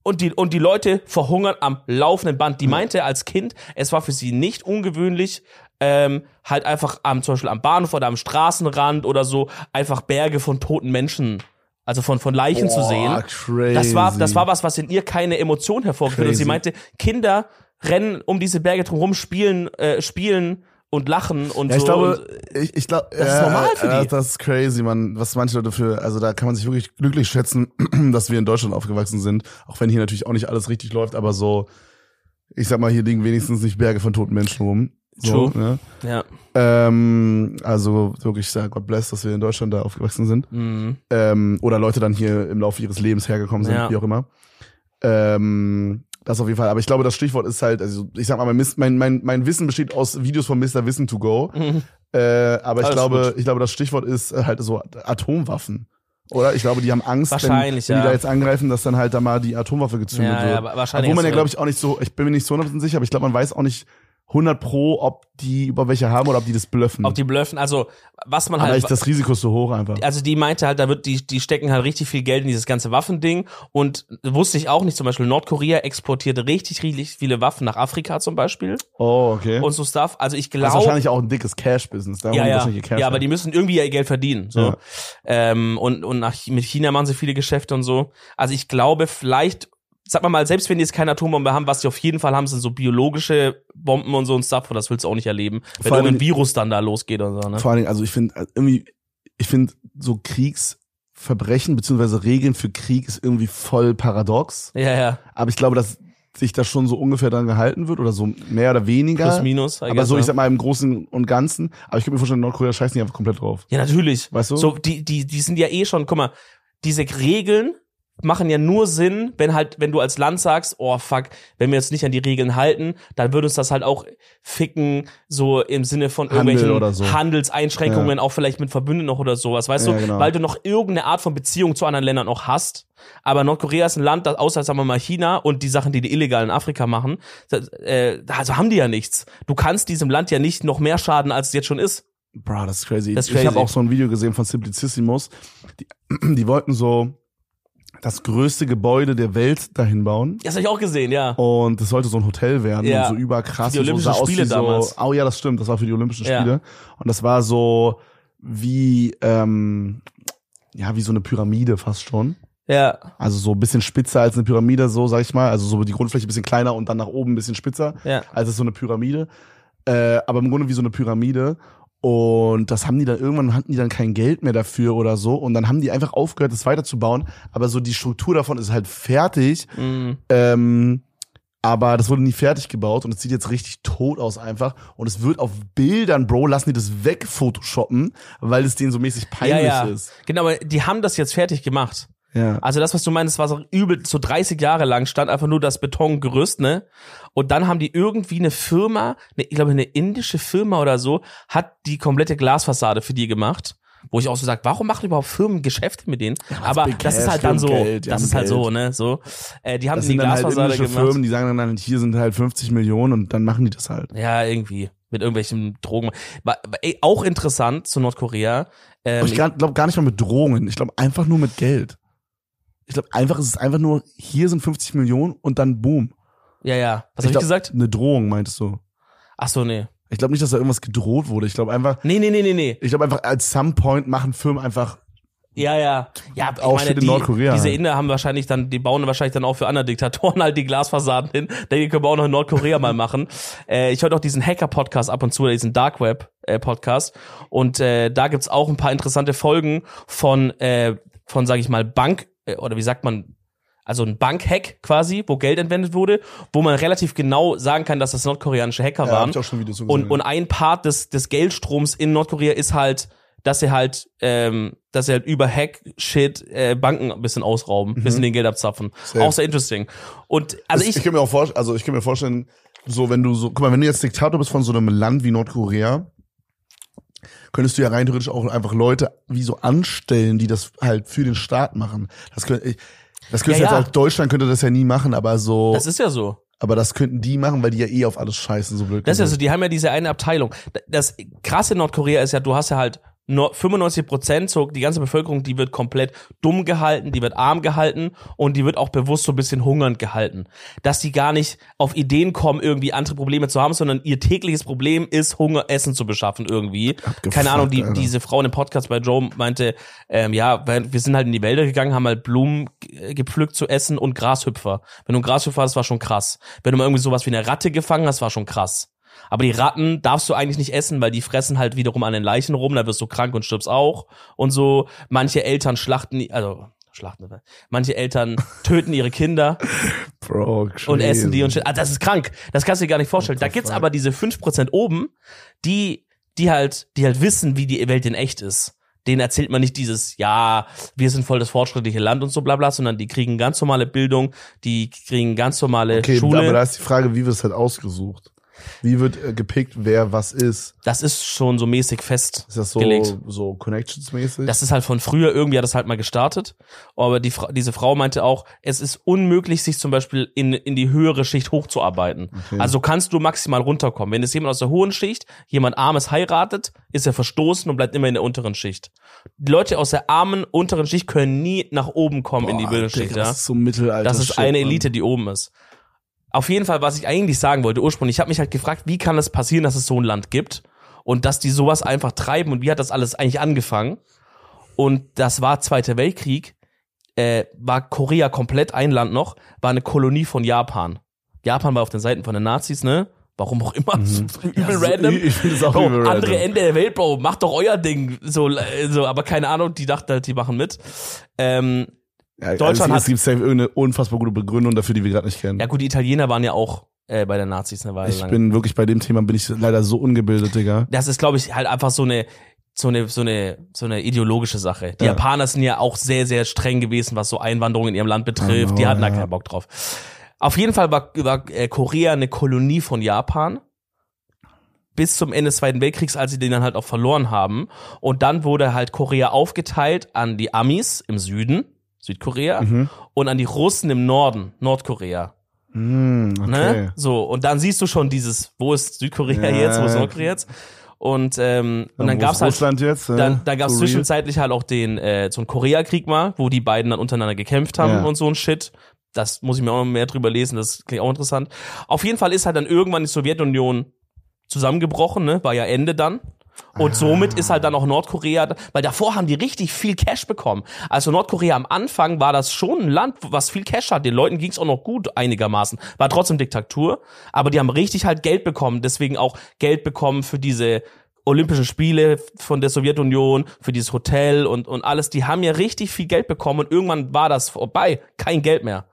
und die, und die Leute verhungern am laufenden Band. Die meinte als Kind, es war für sie nicht ungewöhnlich, ähm, halt einfach am, zum Beispiel am Bahnhof oder am Straßenrand oder so, einfach Berge von toten Menschen, also von, von Leichen zu sehen. Boah, crazy. Das war, das war was, was in ihr keine Emotion hervorgeführt. Und sie meinte, Kinder rennen um diese Berge drumherum, spielen, äh, spielen und lachen und Ja, ich so. glaube, ich, ich glaube, das ist normal für die. Das ist crazy, man. Was manche Leute für, also da kann man sich wirklich glücklich schätzen, <clears throat> dass wir in Deutschland aufgewachsen sind. Auch wenn hier natürlich auch nicht alles richtig läuft, aber so, ich sag mal, hier liegen wenigstens nicht Berge von toten Menschen rum. So, True. ne? ja. ähm, also wirklich, ja, Gott bless, dass wir in Deutschland da aufgewachsen sind. Mhm. ähm, oder Leute dann hier im Laufe ihres Lebens hergekommen sind, Ja. wie auch immer. Ähm, das auf jeden Fall. Aber ich glaube, das Stichwort ist halt, also ich sag mal, mein, mein, mein, mein Wissen besteht aus Videos von Mr. Wissen to go. Mhm. Äh, aber ich glaube, gut. ich glaube, das Stichwort ist äh, halt so Atomwaffen. Oder? Ich glaube, die haben Angst, wenn, wenn die ja. da jetzt angreifen, dass dann halt da mal die Atomwaffe gezündet Ja, wird. ja, aber wahrscheinlich Obwohl man ja, glaube ich, auch nicht so, ich bin mir nicht so 100% sicher, aber ich glaube, man weiß auch nicht 100 pro, ob die über welche haben oder ob die das blöffen. Ob die blöffen, also was man aber halt. ich, das Risiko ist so hoch einfach. also die meinte halt, da wird die, die stecken halt richtig viel Geld in dieses ganze Waffending und wusste ich auch nicht, zum Beispiel Nordkorea exportiert richtig, richtig viele Waffen nach Afrika zum Beispiel Oh, okay. und so Stuff. Also ich das ist glaube, wahrscheinlich auch ein dickes Cash-Business. Da ja, ja, Cash ja, aber die müssen irgendwie ihr Geld verdienen. So. Ja. Ähm, und und nach, mit China machen sie viele Geschäfte und so. Also ich glaube, vielleicht sag mal mal, selbst wenn die jetzt keine Atombombe haben, was die auf jeden Fall haben, sind so biologische Bomben und so ein Stuff, und das willst du auch nicht erleben, wenn Vor allem- irgendein Virus dann da losgeht und so, ne? Vor allen Dingen, also ich finde irgendwie, ich finde so Kriegsverbrechen beziehungsweise Regeln für Krieg ist irgendwie voll paradox. Ja, ja, Aber ich glaube, dass sich da schon so ungefähr dran gehalten wird oder so mehr oder weniger. plus minus. Aber so, ich sag mal, im Großen und Ganzen. Aber ich könnte mir vorstellen, Nordkorea scheißt nicht einfach komplett drauf. Ja, natürlich. Weißt du? So, die, die, die sind ja eh schon, guck mal, diese Regeln machen ja nur Sinn, wenn halt, wenn du als Land sagst, oh fuck, wenn wir jetzt nicht an die Regeln halten, dann würde uns das halt auch ficken, so im Sinne von Handel irgendwelchen oder so. Handelseinschränkungen, auch vielleicht mit Verbündeten noch oder sowas, weißt Ja, du? genau. Weil du noch irgendeine Art von Beziehung zu anderen Ländern auch hast. Aber Nordkorea ist ein Land, das außer, sagen wir mal, China und die Sachen, die die illegal in Afrika machen, das, äh, also haben die ja nichts. Du kannst diesem Land ja nicht noch mehr schaden, als es jetzt schon ist. Bro, das ist crazy. Das ist Ich habe crazy. auch so ein Video gesehen von Simplicissimus. Die, <clears throat> die wollten so das größte Gebäude der Welt dahin bauen. Das habe ich auch gesehen, ja. Und das sollte so ein Hotel werden Ja. und so überkrass. Für die so Olympischen aus Spiele so, damals. Oh ja, das stimmt. Das war für die Olympischen Ja. Spiele. Und das war so wie, ähm, ja, wie so eine Pyramide fast schon. Ja, Also so ein bisschen spitzer als eine Pyramide, so sag ich mal. Also so die Grundfläche ein bisschen kleiner und dann nach oben ein bisschen spitzer. ja. Also so eine Pyramide. Äh, aber im Grunde wie so eine Pyramide. Und das haben die dann irgendwann hatten die dann kein Geld mehr dafür oder so. Und dann haben die einfach aufgehört, das weiterzubauen. Aber so die Struktur davon ist halt fertig. Mhm. Ähm, aber das wurde nie fertig gebaut und es sieht jetzt richtig tot aus einfach. Und es wird auf Bildern, Bro, lassen die das wegphotoshoppen, weil es denen so mäßig Ja, peinlich ja. ist. Genau, aber die haben das jetzt fertig gemacht. Ja. Also das, was du meinst, war so übel, so 30 Jahre lang stand einfach nur das Betongerüst, ne? Und dann haben die irgendwie eine Firma, ne, ich glaube eine indische Firma oder so, hat die komplette Glasfassade für die gemacht. Wo ich auch so sag, warum machen überhaupt Firmen Geschäfte mit denen? aber Big das ist halt dann so, die das ist halt so, Geld. ne? So, äh, die haben Das die halt Glasfassade indische gemacht. Firmen, die sagen dann, hier sind halt 50 Millionen und dann machen die das halt. Ja, irgendwie mit irgendwelchen Drogen. War, ey, auch interessant zu Nordkorea. Ähm, ich glaube gar nicht mal mit Drohungen. Ich glaube einfach nur mit Geld. Ich glaube einfach, es ist einfach nur, hier sind 50 Millionen und dann boom. ja, ja. Was hab ich gesagt? Eine Drohung, meintest du? Ach so, nee. Ich glaube nicht, dass da irgendwas gedroht wurde. Ich glaube einfach, Nee, nee, nee, nee, nee. ich glaube einfach, at some point machen Firmen einfach, Ja, ja. Ja, ich Auch meine, in die, Nordkorea diese. Inder haben wahrscheinlich dann, die bauen wahrscheinlich dann auch für andere Diktatoren halt die Glasfassaden hin. Den können wir auch noch in Nordkorea mal machen. <laughs> Äh, ich höre auch diesen Hacker-Podcast ab und zu, diesen Dark Web-Podcast. und äh, da gibt's auch ein paar interessante Folgen von, äh, von sage ich mal, Bank, äh, oder wie sagt man, also ein Bankhack quasi, wo Geld entwendet wurde, wo man relativ genau sagen kann, dass das nordkoreanische Hacker ja, hab waren. ich auch schon Videos so Und, gesehen. und ein Part des, des Geldstroms in Nordkorea ist halt, dass sie halt, ähm, dass sie halt über Hack-Shit äh, Banken ein bisschen ausrauben, ein bisschen den Geld abzapfen. Mhm. Safe. Auch sehr interesting. Und also ich, ich, ich kann mir auch vorstellen, also ich kann mir vorstellen, so wenn du so, guck mal, wenn du jetzt Diktator bist von so einem Land wie Nordkorea, könntest du ja rein theoretisch auch einfach Leute wie so anstellen, die das halt für den Staat machen. Das könnte ich, das könnte Ja, jetzt ja. halt Deutschland könnte das ja nie machen, aber so, das ist ja so. aber das könnten die machen, weil die ja eh auf alles scheißen, so blöd. Das ist ja so, die haben ja diese eine Abteilung. Das krasse in Nordkorea ist ja, du hast ja halt nur 95 Prozent, so die ganze Bevölkerung, die wird komplett dumm gehalten, die wird arm gehalten und die wird auch bewusst so ein bisschen hungernd gehalten. Dass die gar nicht auf Ideen kommen, irgendwie andere Probleme zu haben, sondern ihr tägliches Problem ist, Hunger, Essen zu beschaffen irgendwie. Keine Ahnung, die, Alter. diese Frau in dem Podcast bei Joe meinte, ähm, ja, wir sind halt in die Wälder gegangen, haben halt Blumen gepflückt zu essen und Grashüpfer. Wenn du einen Grashüpfer hast, war schon krass. Wenn du mal irgendwie sowas wie eine Ratte gefangen hast, war schon krass. Aber die Ratten darfst du eigentlich nicht essen, weil die fressen halt wiederum an den Leichen rum, da wirst du krank und stirbst auch. Und so, manche Eltern schlachten, also, schlachten, manche Eltern <laughs> töten ihre Kinder Bro, und essen die und shit. Ah, das ist krank. Das kannst du dir gar nicht vorstellen. Da gibt's aber diese 5% oben, die, die halt, die halt wissen, wie die Welt in echt ist. Denen erzählt man nicht dieses, ja, wir sind voll das fortschrittliche Land und so bla bla, sondern die kriegen ganz normale Bildung, die kriegen ganz normale Okay, Schule. aber da ist die Frage, wie wird es halt ausgesucht? Wie wird äh, gepickt, wer was ist? das ist schon so mäßig fest. Ist das so, Gelegt. so Connections-mäßig? Das ist halt von früher, irgendwie hat das halt mal gestartet. Aber die, Fra- diese Frau meinte auch, es ist unmöglich, sich zum Beispiel in, in die höhere Schicht hochzuarbeiten. Okay. Also kannst du maximal runterkommen. Wenn es jemand aus der hohen Schicht, jemand Armes heiratet, ist er verstoßen und bleibt immer in der unteren Schicht. Die Leute aus der armen unteren Schicht können nie nach oben kommen in die Boah, Bildungsschicht. Ja? Das ist so Mittelalter. Das ist eine. Elite, die oben ist. Auf jeden Fall, was ich eigentlich sagen wollte ursprünglich, ich habe mich halt gefragt, wie kann es passieren, dass es so ein Land gibt und dass die sowas einfach treiben und wie hat das alles eigentlich angefangen? Und das war Zweiter Weltkrieg. äh, war Korea komplett ein Land noch, war eine Kolonie von Japan. Japan war auf den Seiten von den Nazis, ne? Warum auch immer. Mhm. <laughs> Übel Ja, so- random. <laughs> ich- ich finde es auch Bro, übel andere random. Ende der Welt, Bro. Macht doch euer Ding. So, äh, so, aber keine Ahnung, die dachten halt, die machen mit. Ähm, Ja, Deutschland also, hat- es gibt safe irgendeine unfassbar gute Begründung dafür, die wir gerade nicht kennen. ja gut, die Italiener waren ja auch äh, bei den Nazis eine Weile ich lang. bin wirklich bei dem Thema bin ich leider so ungebildet, Digga. das ist, glaube ich, halt einfach so eine, so eine, so eine, so eine ideologische Sache. Die Ja. Japaner sind ja auch sehr, sehr streng gewesen, was so Einwanderung in ihrem Land betrifft. die Genau, hatten da ja. keinen Bock drauf. Auf jeden Fall war, war äh, Korea eine Kolonie von Japan. Bis zum Ende des Zweiten Weltkriegs, als sie den dann halt auch verloren haben. Und dann wurde halt Korea aufgeteilt an die Amis im Süden, Südkorea, Mhm. und an die Russen im Norden, Nordkorea. Hm, okay. Ne? So, und dann siehst du schon dieses, wo ist Südkorea Ja. jetzt, wo ist Nordkorea jetzt? Und, ähm, und dann gab's halt, Russland jetzt. äh, dann, dann gab's real? zwischenzeitlich halt auch den, äh, so einen Koreakrieg mal, wo die beiden dann untereinander gekämpft haben Ja. und so ein Shit. Das muss ich mir auch noch mehr drüber lesen, das klingt auch interessant. Auf jeden Fall ist halt dann irgendwann die Sowjetunion zusammengebrochen, ne? War ja Ende dann. Und somit ist halt dann auch Nordkorea, weil davor haben die richtig viel Cash bekommen. Also Nordkorea am Anfang war das schon ein Land, was viel Cash hat. Den Leuten ging's auch noch gut einigermaßen. War trotzdem Diktatur, aber die haben richtig halt Geld bekommen. Deswegen auch Geld bekommen für diese Olympischen Spiele von der Sowjetunion, für dieses Hotel und, und alles. Die haben ja richtig viel Geld bekommen und irgendwann war das vorbei. Kein Geld mehr.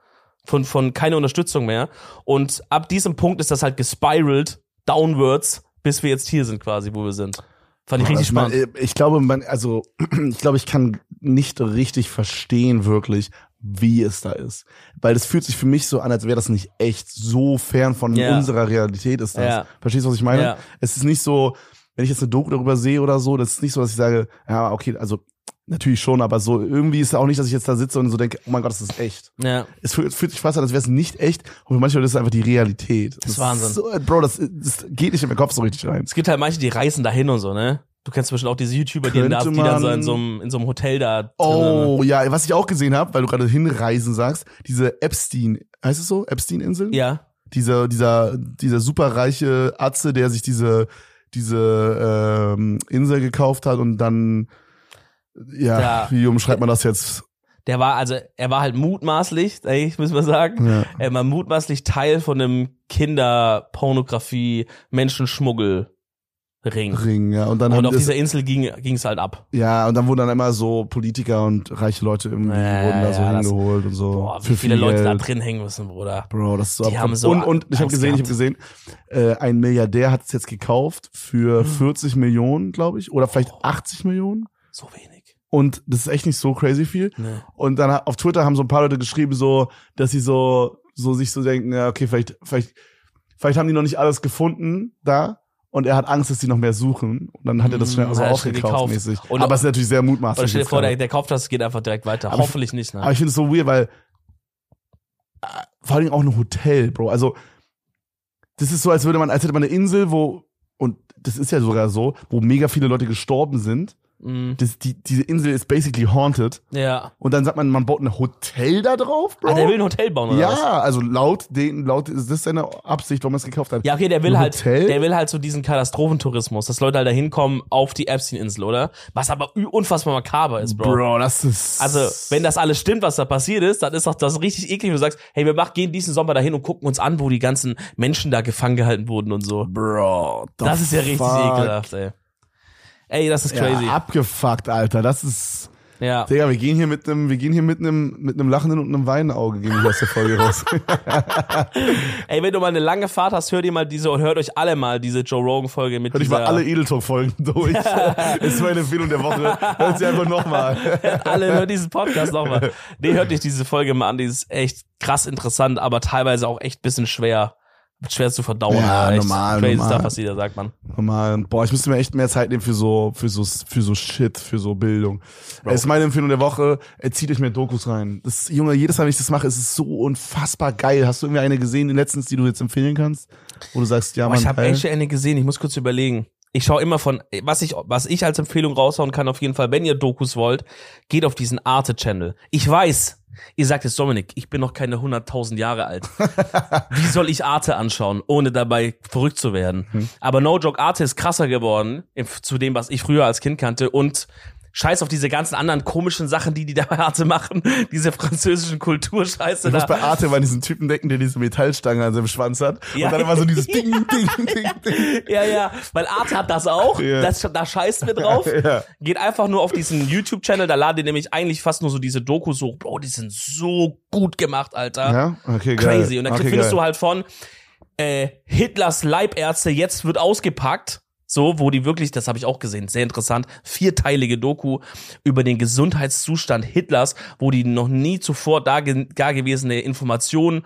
Von, von keine Unterstützung mehr. Und ab diesem Punkt ist das halt gespiralt downwards, bis wir jetzt hier sind quasi, wo wir sind. Fand ich richtig Also man, spannend. äh, ich glaube, man, also <clears throat> ich glaube, ich kann nicht richtig verstehen wirklich, wie es da ist, weil es fühlt sich für mich so an, als wäre das nicht echt so fern von Ja. unserer Realität ist das. Ja. Verstehst du, was ich meine? Ja. Es ist nicht so, wenn ich jetzt eine Doku darüber sehe oder so, das ist nicht so, dass ich sage, ja, okay, also natürlich schon, aber so irgendwie ist es auch nicht, dass ich jetzt da sitze und so denke, oh mein Gott, das ist echt. Ja. Es fühlt, sich fast an, als wäre es nicht echt und für manche Leute ist es einfach die Realität. Das ist Wahnsinn. So, Bro, das, das geht nicht in meinen Kopf so richtig rein. Es gibt halt manche, die reisen dahin und so, ne? Du kennst zum Beispiel auch diese YouTuber, die, da, die dann so in so einem, in so einem Hotel da drin, ne? Oh, ja, was ich auch gesehen habe, weil du gerade hinreisen sagst, diese Epstein, heißt es so? Epstein-Inseln? Ja. Dieser, dieser, dieser superreiche Atze, der sich diese, diese ähm, Insel gekauft hat und dann, ja, Ja. wie umschreibt man das jetzt? Der war, also, er war halt mutmaßlich, ey, müssen wir sagen, Ja. er war mutmaßlich Teil von einem Kinderpornografie, Menschenschmuggel Ring. Ring, ja. Und dann Und auf das, dieser Insel ging ging's halt ab. ja, und dann wurden dann immer so Politiker und reiche Leute irgendwie Ja, wurden da so ja, das- hingeholt und so. Boah, wie für viele viel Leute da Geld. drin hängen müssen, Bruder. Bro, das ist so Die haben so und, und ich habe gesehen, ich habe gesehen, äh, ein Milliardär hat es jetzt gekauft für Hm. 40 Millionen, glaube ich, oder vielleicht 80 Millionen. So wenig. Und das ist echt nicht so crazy viel. Ne. Und dann auf Twitter haben so ein paar Leute geschrieben, so, dass sie so, so sich so denken, ja, okay, vielleicht, vielleicht, vielleicht haben die noch nicht alles gefunden da. Und er hat Angst, dass die noch mehr suchen. Und dann hat er das schnell so hat er schnell aufgekauft gekauft. mäßig. Und- aber es ist natürlich sehr mutmaßlich. Oder stell dir vor, der, der kauft das, geht einfach direkt weiter. Aber ich- Hoffentlich nicht, ne? Aber ich finde es so weird, weil äh, vor allem auch ein Hotel, Bro. Also das ist so, als würde man, als hätte man eine Insel, wo und das ist ja sogar so, wo mega viele Leute gestorben sind. Mhm. Das, die, diese Insel ist basically haunted. Ja. Und dann sagt man, man baut ein Hotel da drauf, Bro. Ah, der will ein Hotel bauen, oder was? ja, also laut den, laut ist das seine Absicht, warum er es gekauft hat. Ja, okay, der will Ein halt, Hotel? der will halt so diesen Katastrophentourismus, dass Leute halt da hinkommen auf die Epstein-Insel, oder? Was aber unfassbar makaber ist, Bro. Bro, das ist. Also, wenn das alles stimmt, was da passiert ist, dann ist doch das richtig eklig, wenn du sagst, hey, wir machen, gehen diesen Sommer dahin und gucken uns an, wo die ganzen Menschen da gefangen gehalten wurden und so. Bro, Das ist ja richtig fuck. ekelhaft, ey. Ey, das ist crazy. Ja, abgefuckt, Alter. Das ist. Ja. Digga, wir gehen hier mit einem, wir gehen hier mit einem, mit einem lachenden und einem weinenden Auge gehen wir aus der Folge raus. <laughs> Ey, wenn du mal eine lange Fahrt hast, hört ihr mal diese und hört euch alle mal diese Joe Rogan Folge mit Hört euch mal alle Edeltalk-Folgen durch. <laughs> das ist meine Empfehlung der Woche. Hört sie einfach nochmal. <laughs> alle hört diesen Podcast nochmal. Nee, hört euch diese Folge mal an, die ist echt krass interessant, aber teilweise auch echt bisschen schwer, schwer zu verdauen. Ja, echt normal, Crazy normal. Stuff, was da sagt, man. Normal. Boah, ich müsste mir echt mehr Zeit nehmen für so, für so, für so Shit, für so Bildung. Das ist meine Empfehlung der Woche. Äh, Zieht euch mehr Dokus rein. Das, Junge, jedes Mal, wenn ich das mache, ist es so unfassbar geil. Hast du irgendwie eine gesehen, letztens, die du jetzt empfehlen kannst? Wo du sagst, ja, Boah, Mann, ich habe echt eine gesehen, ich muss kurz überlegen. Ich schaue immer von, was ich, was ich als Empfehlung raushauen kann, auf jeden Fall, wenn ihr Dokus wollt, geht auf diesen Arte-Channel. Ich weiß, ihr sagt jetzt, Dominik, ich bin noch keine 100.000 Jahre alt. <laughs> Wie soll ich Arte anschauen, ohne dabei verrückt zu werden? Hm. Aber No Joke, Arte ist krasser geworden, im, zu dem, was ich früher als Kind kannte und Scheiß auf diese ganzen anderen komischen Sachen, die die da bei Arte machen. <laughs> Diese französischen Kulturscheiße Ich muss da. bei Arte mal diesen Typen denken, der diese Metallstange an seinem Schwanz hat. Ja. Und dann immer so dieses <laughs> Ding, Ding, Ding, Ding. Ja, ja, weil Arte hat das auch. Ja. Das, da scheißt wir drauf. <laughs> Ja. Geht einfach nur auf diesen YouTube-Channel, da laden die nämlich eigentlich fast nur so diese Dokus hoch. Bro, die sind so gut gemacht, Alter. Ja, okay, geil. Crazy. Und dann okay, findest geil. du halt von äh, Hitlers Leibärzte, jetzt wird ausgepackt. So, wo die wirklich, das habe ich auch gesehen, sehr interessant, vierteilige Doku über den Gesundheitszustand Hitlers, wo die noch nie zuvor da, da gewesene Informationen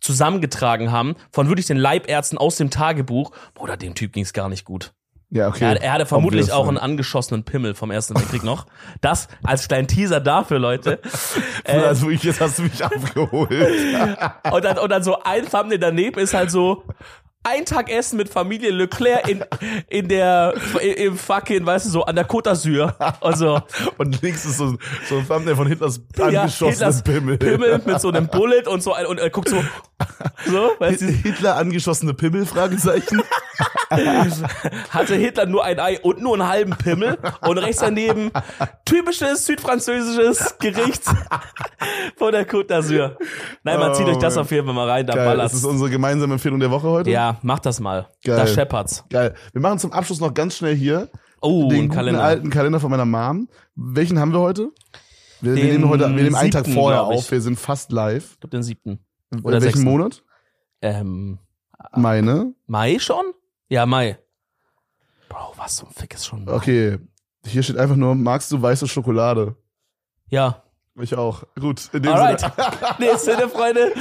zusammengetragen haben, von wirklich den Leibärzten aus dem Tagebuch. Bruder, dem Typ ging's gar nicht gut. Ja, okay. Er, er hatte vermutlich auch einen angeschossenen Pimmel vom Ersten Weltkrieg noch. Das als kleinen Teaser dafür, Leute. <laughs> Bruder, also wirklich, jetzt hast du mich <laughs> abgeholt. Und dann, und dann so ein Thumbnail daneben ist halt so ein Tag Essen mit Familie Leclerc in, in der, im fucking, weißt du, so an der Côte d'Azur. Also, Und links ist so, so ein Thumbnail von Hitlers ja, angeschossenem Hitlers Pimmel. Pimmel mit so einem Bullet und so, ein- und er guckt so, so, weißt du, Hitler angeschossene Pimmel, Fragezeichen. <laughs> hatte Hitler nur ein Ei und nur einen halben Pimmel und rechts daneben typisches südfranzösisches Gericht von der Côte d'Azur. Nein, man Oh, zieht euch das Mann. auf jeden Fall mal rein, da Geil, ballert's. das ist unsere gemeinsame Empfehlung der Woche heute. Ja, mach das mal. Geil. Da scheppert's. Geil. Wir machen zum Abschluss noch ganz schnell hier Oh, den Kalender. alten Kalender von meiner Mom. Welchen haben wir heute? Wir, wir nehmen heute, wir nehmen einen Tag vorher auf. Wir sind fast live. Ich glaub, den siebten. Oder sechsten. Monat? Ähm, Meine. Mai schon? Ja, Mai. Bro, was zum Fick ist schon Mai? Okay. Hier steht einfach nur, magst du weiße Schokolade? Ja. Ich auch. Gut. In dem Alright. Sinne. <laughs> <laughs> In dem Sinne, Freunde.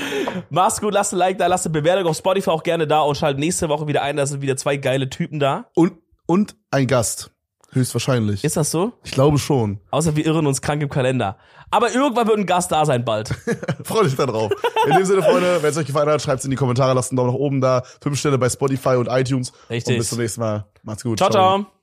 Mach's gut, lasst ein Like da, lasst eine Bewertung auf Spotify auch gerne da und schaltet nächste Woche wieder ein. Da sind wieder zwei geile Typen da. Und, und ein Gast. Höchstwahrscheinlich. Ist das so? Ich glaube schon. Außer wir irren uns krank im Kalender. Aber irgendwann wird ein Gast da sein bald. <laughs> Freue dich da drauf. In dem Sinne, Freunde, wenn es euch gefallen hat, schreibt es in die Kommentare, lasst einen Daumen nach oben da. Fünf Sterne bei Spotify und iTunes. Richtig. Und bis zum nächsten Mal. Macht's gut. Ciao, ciao.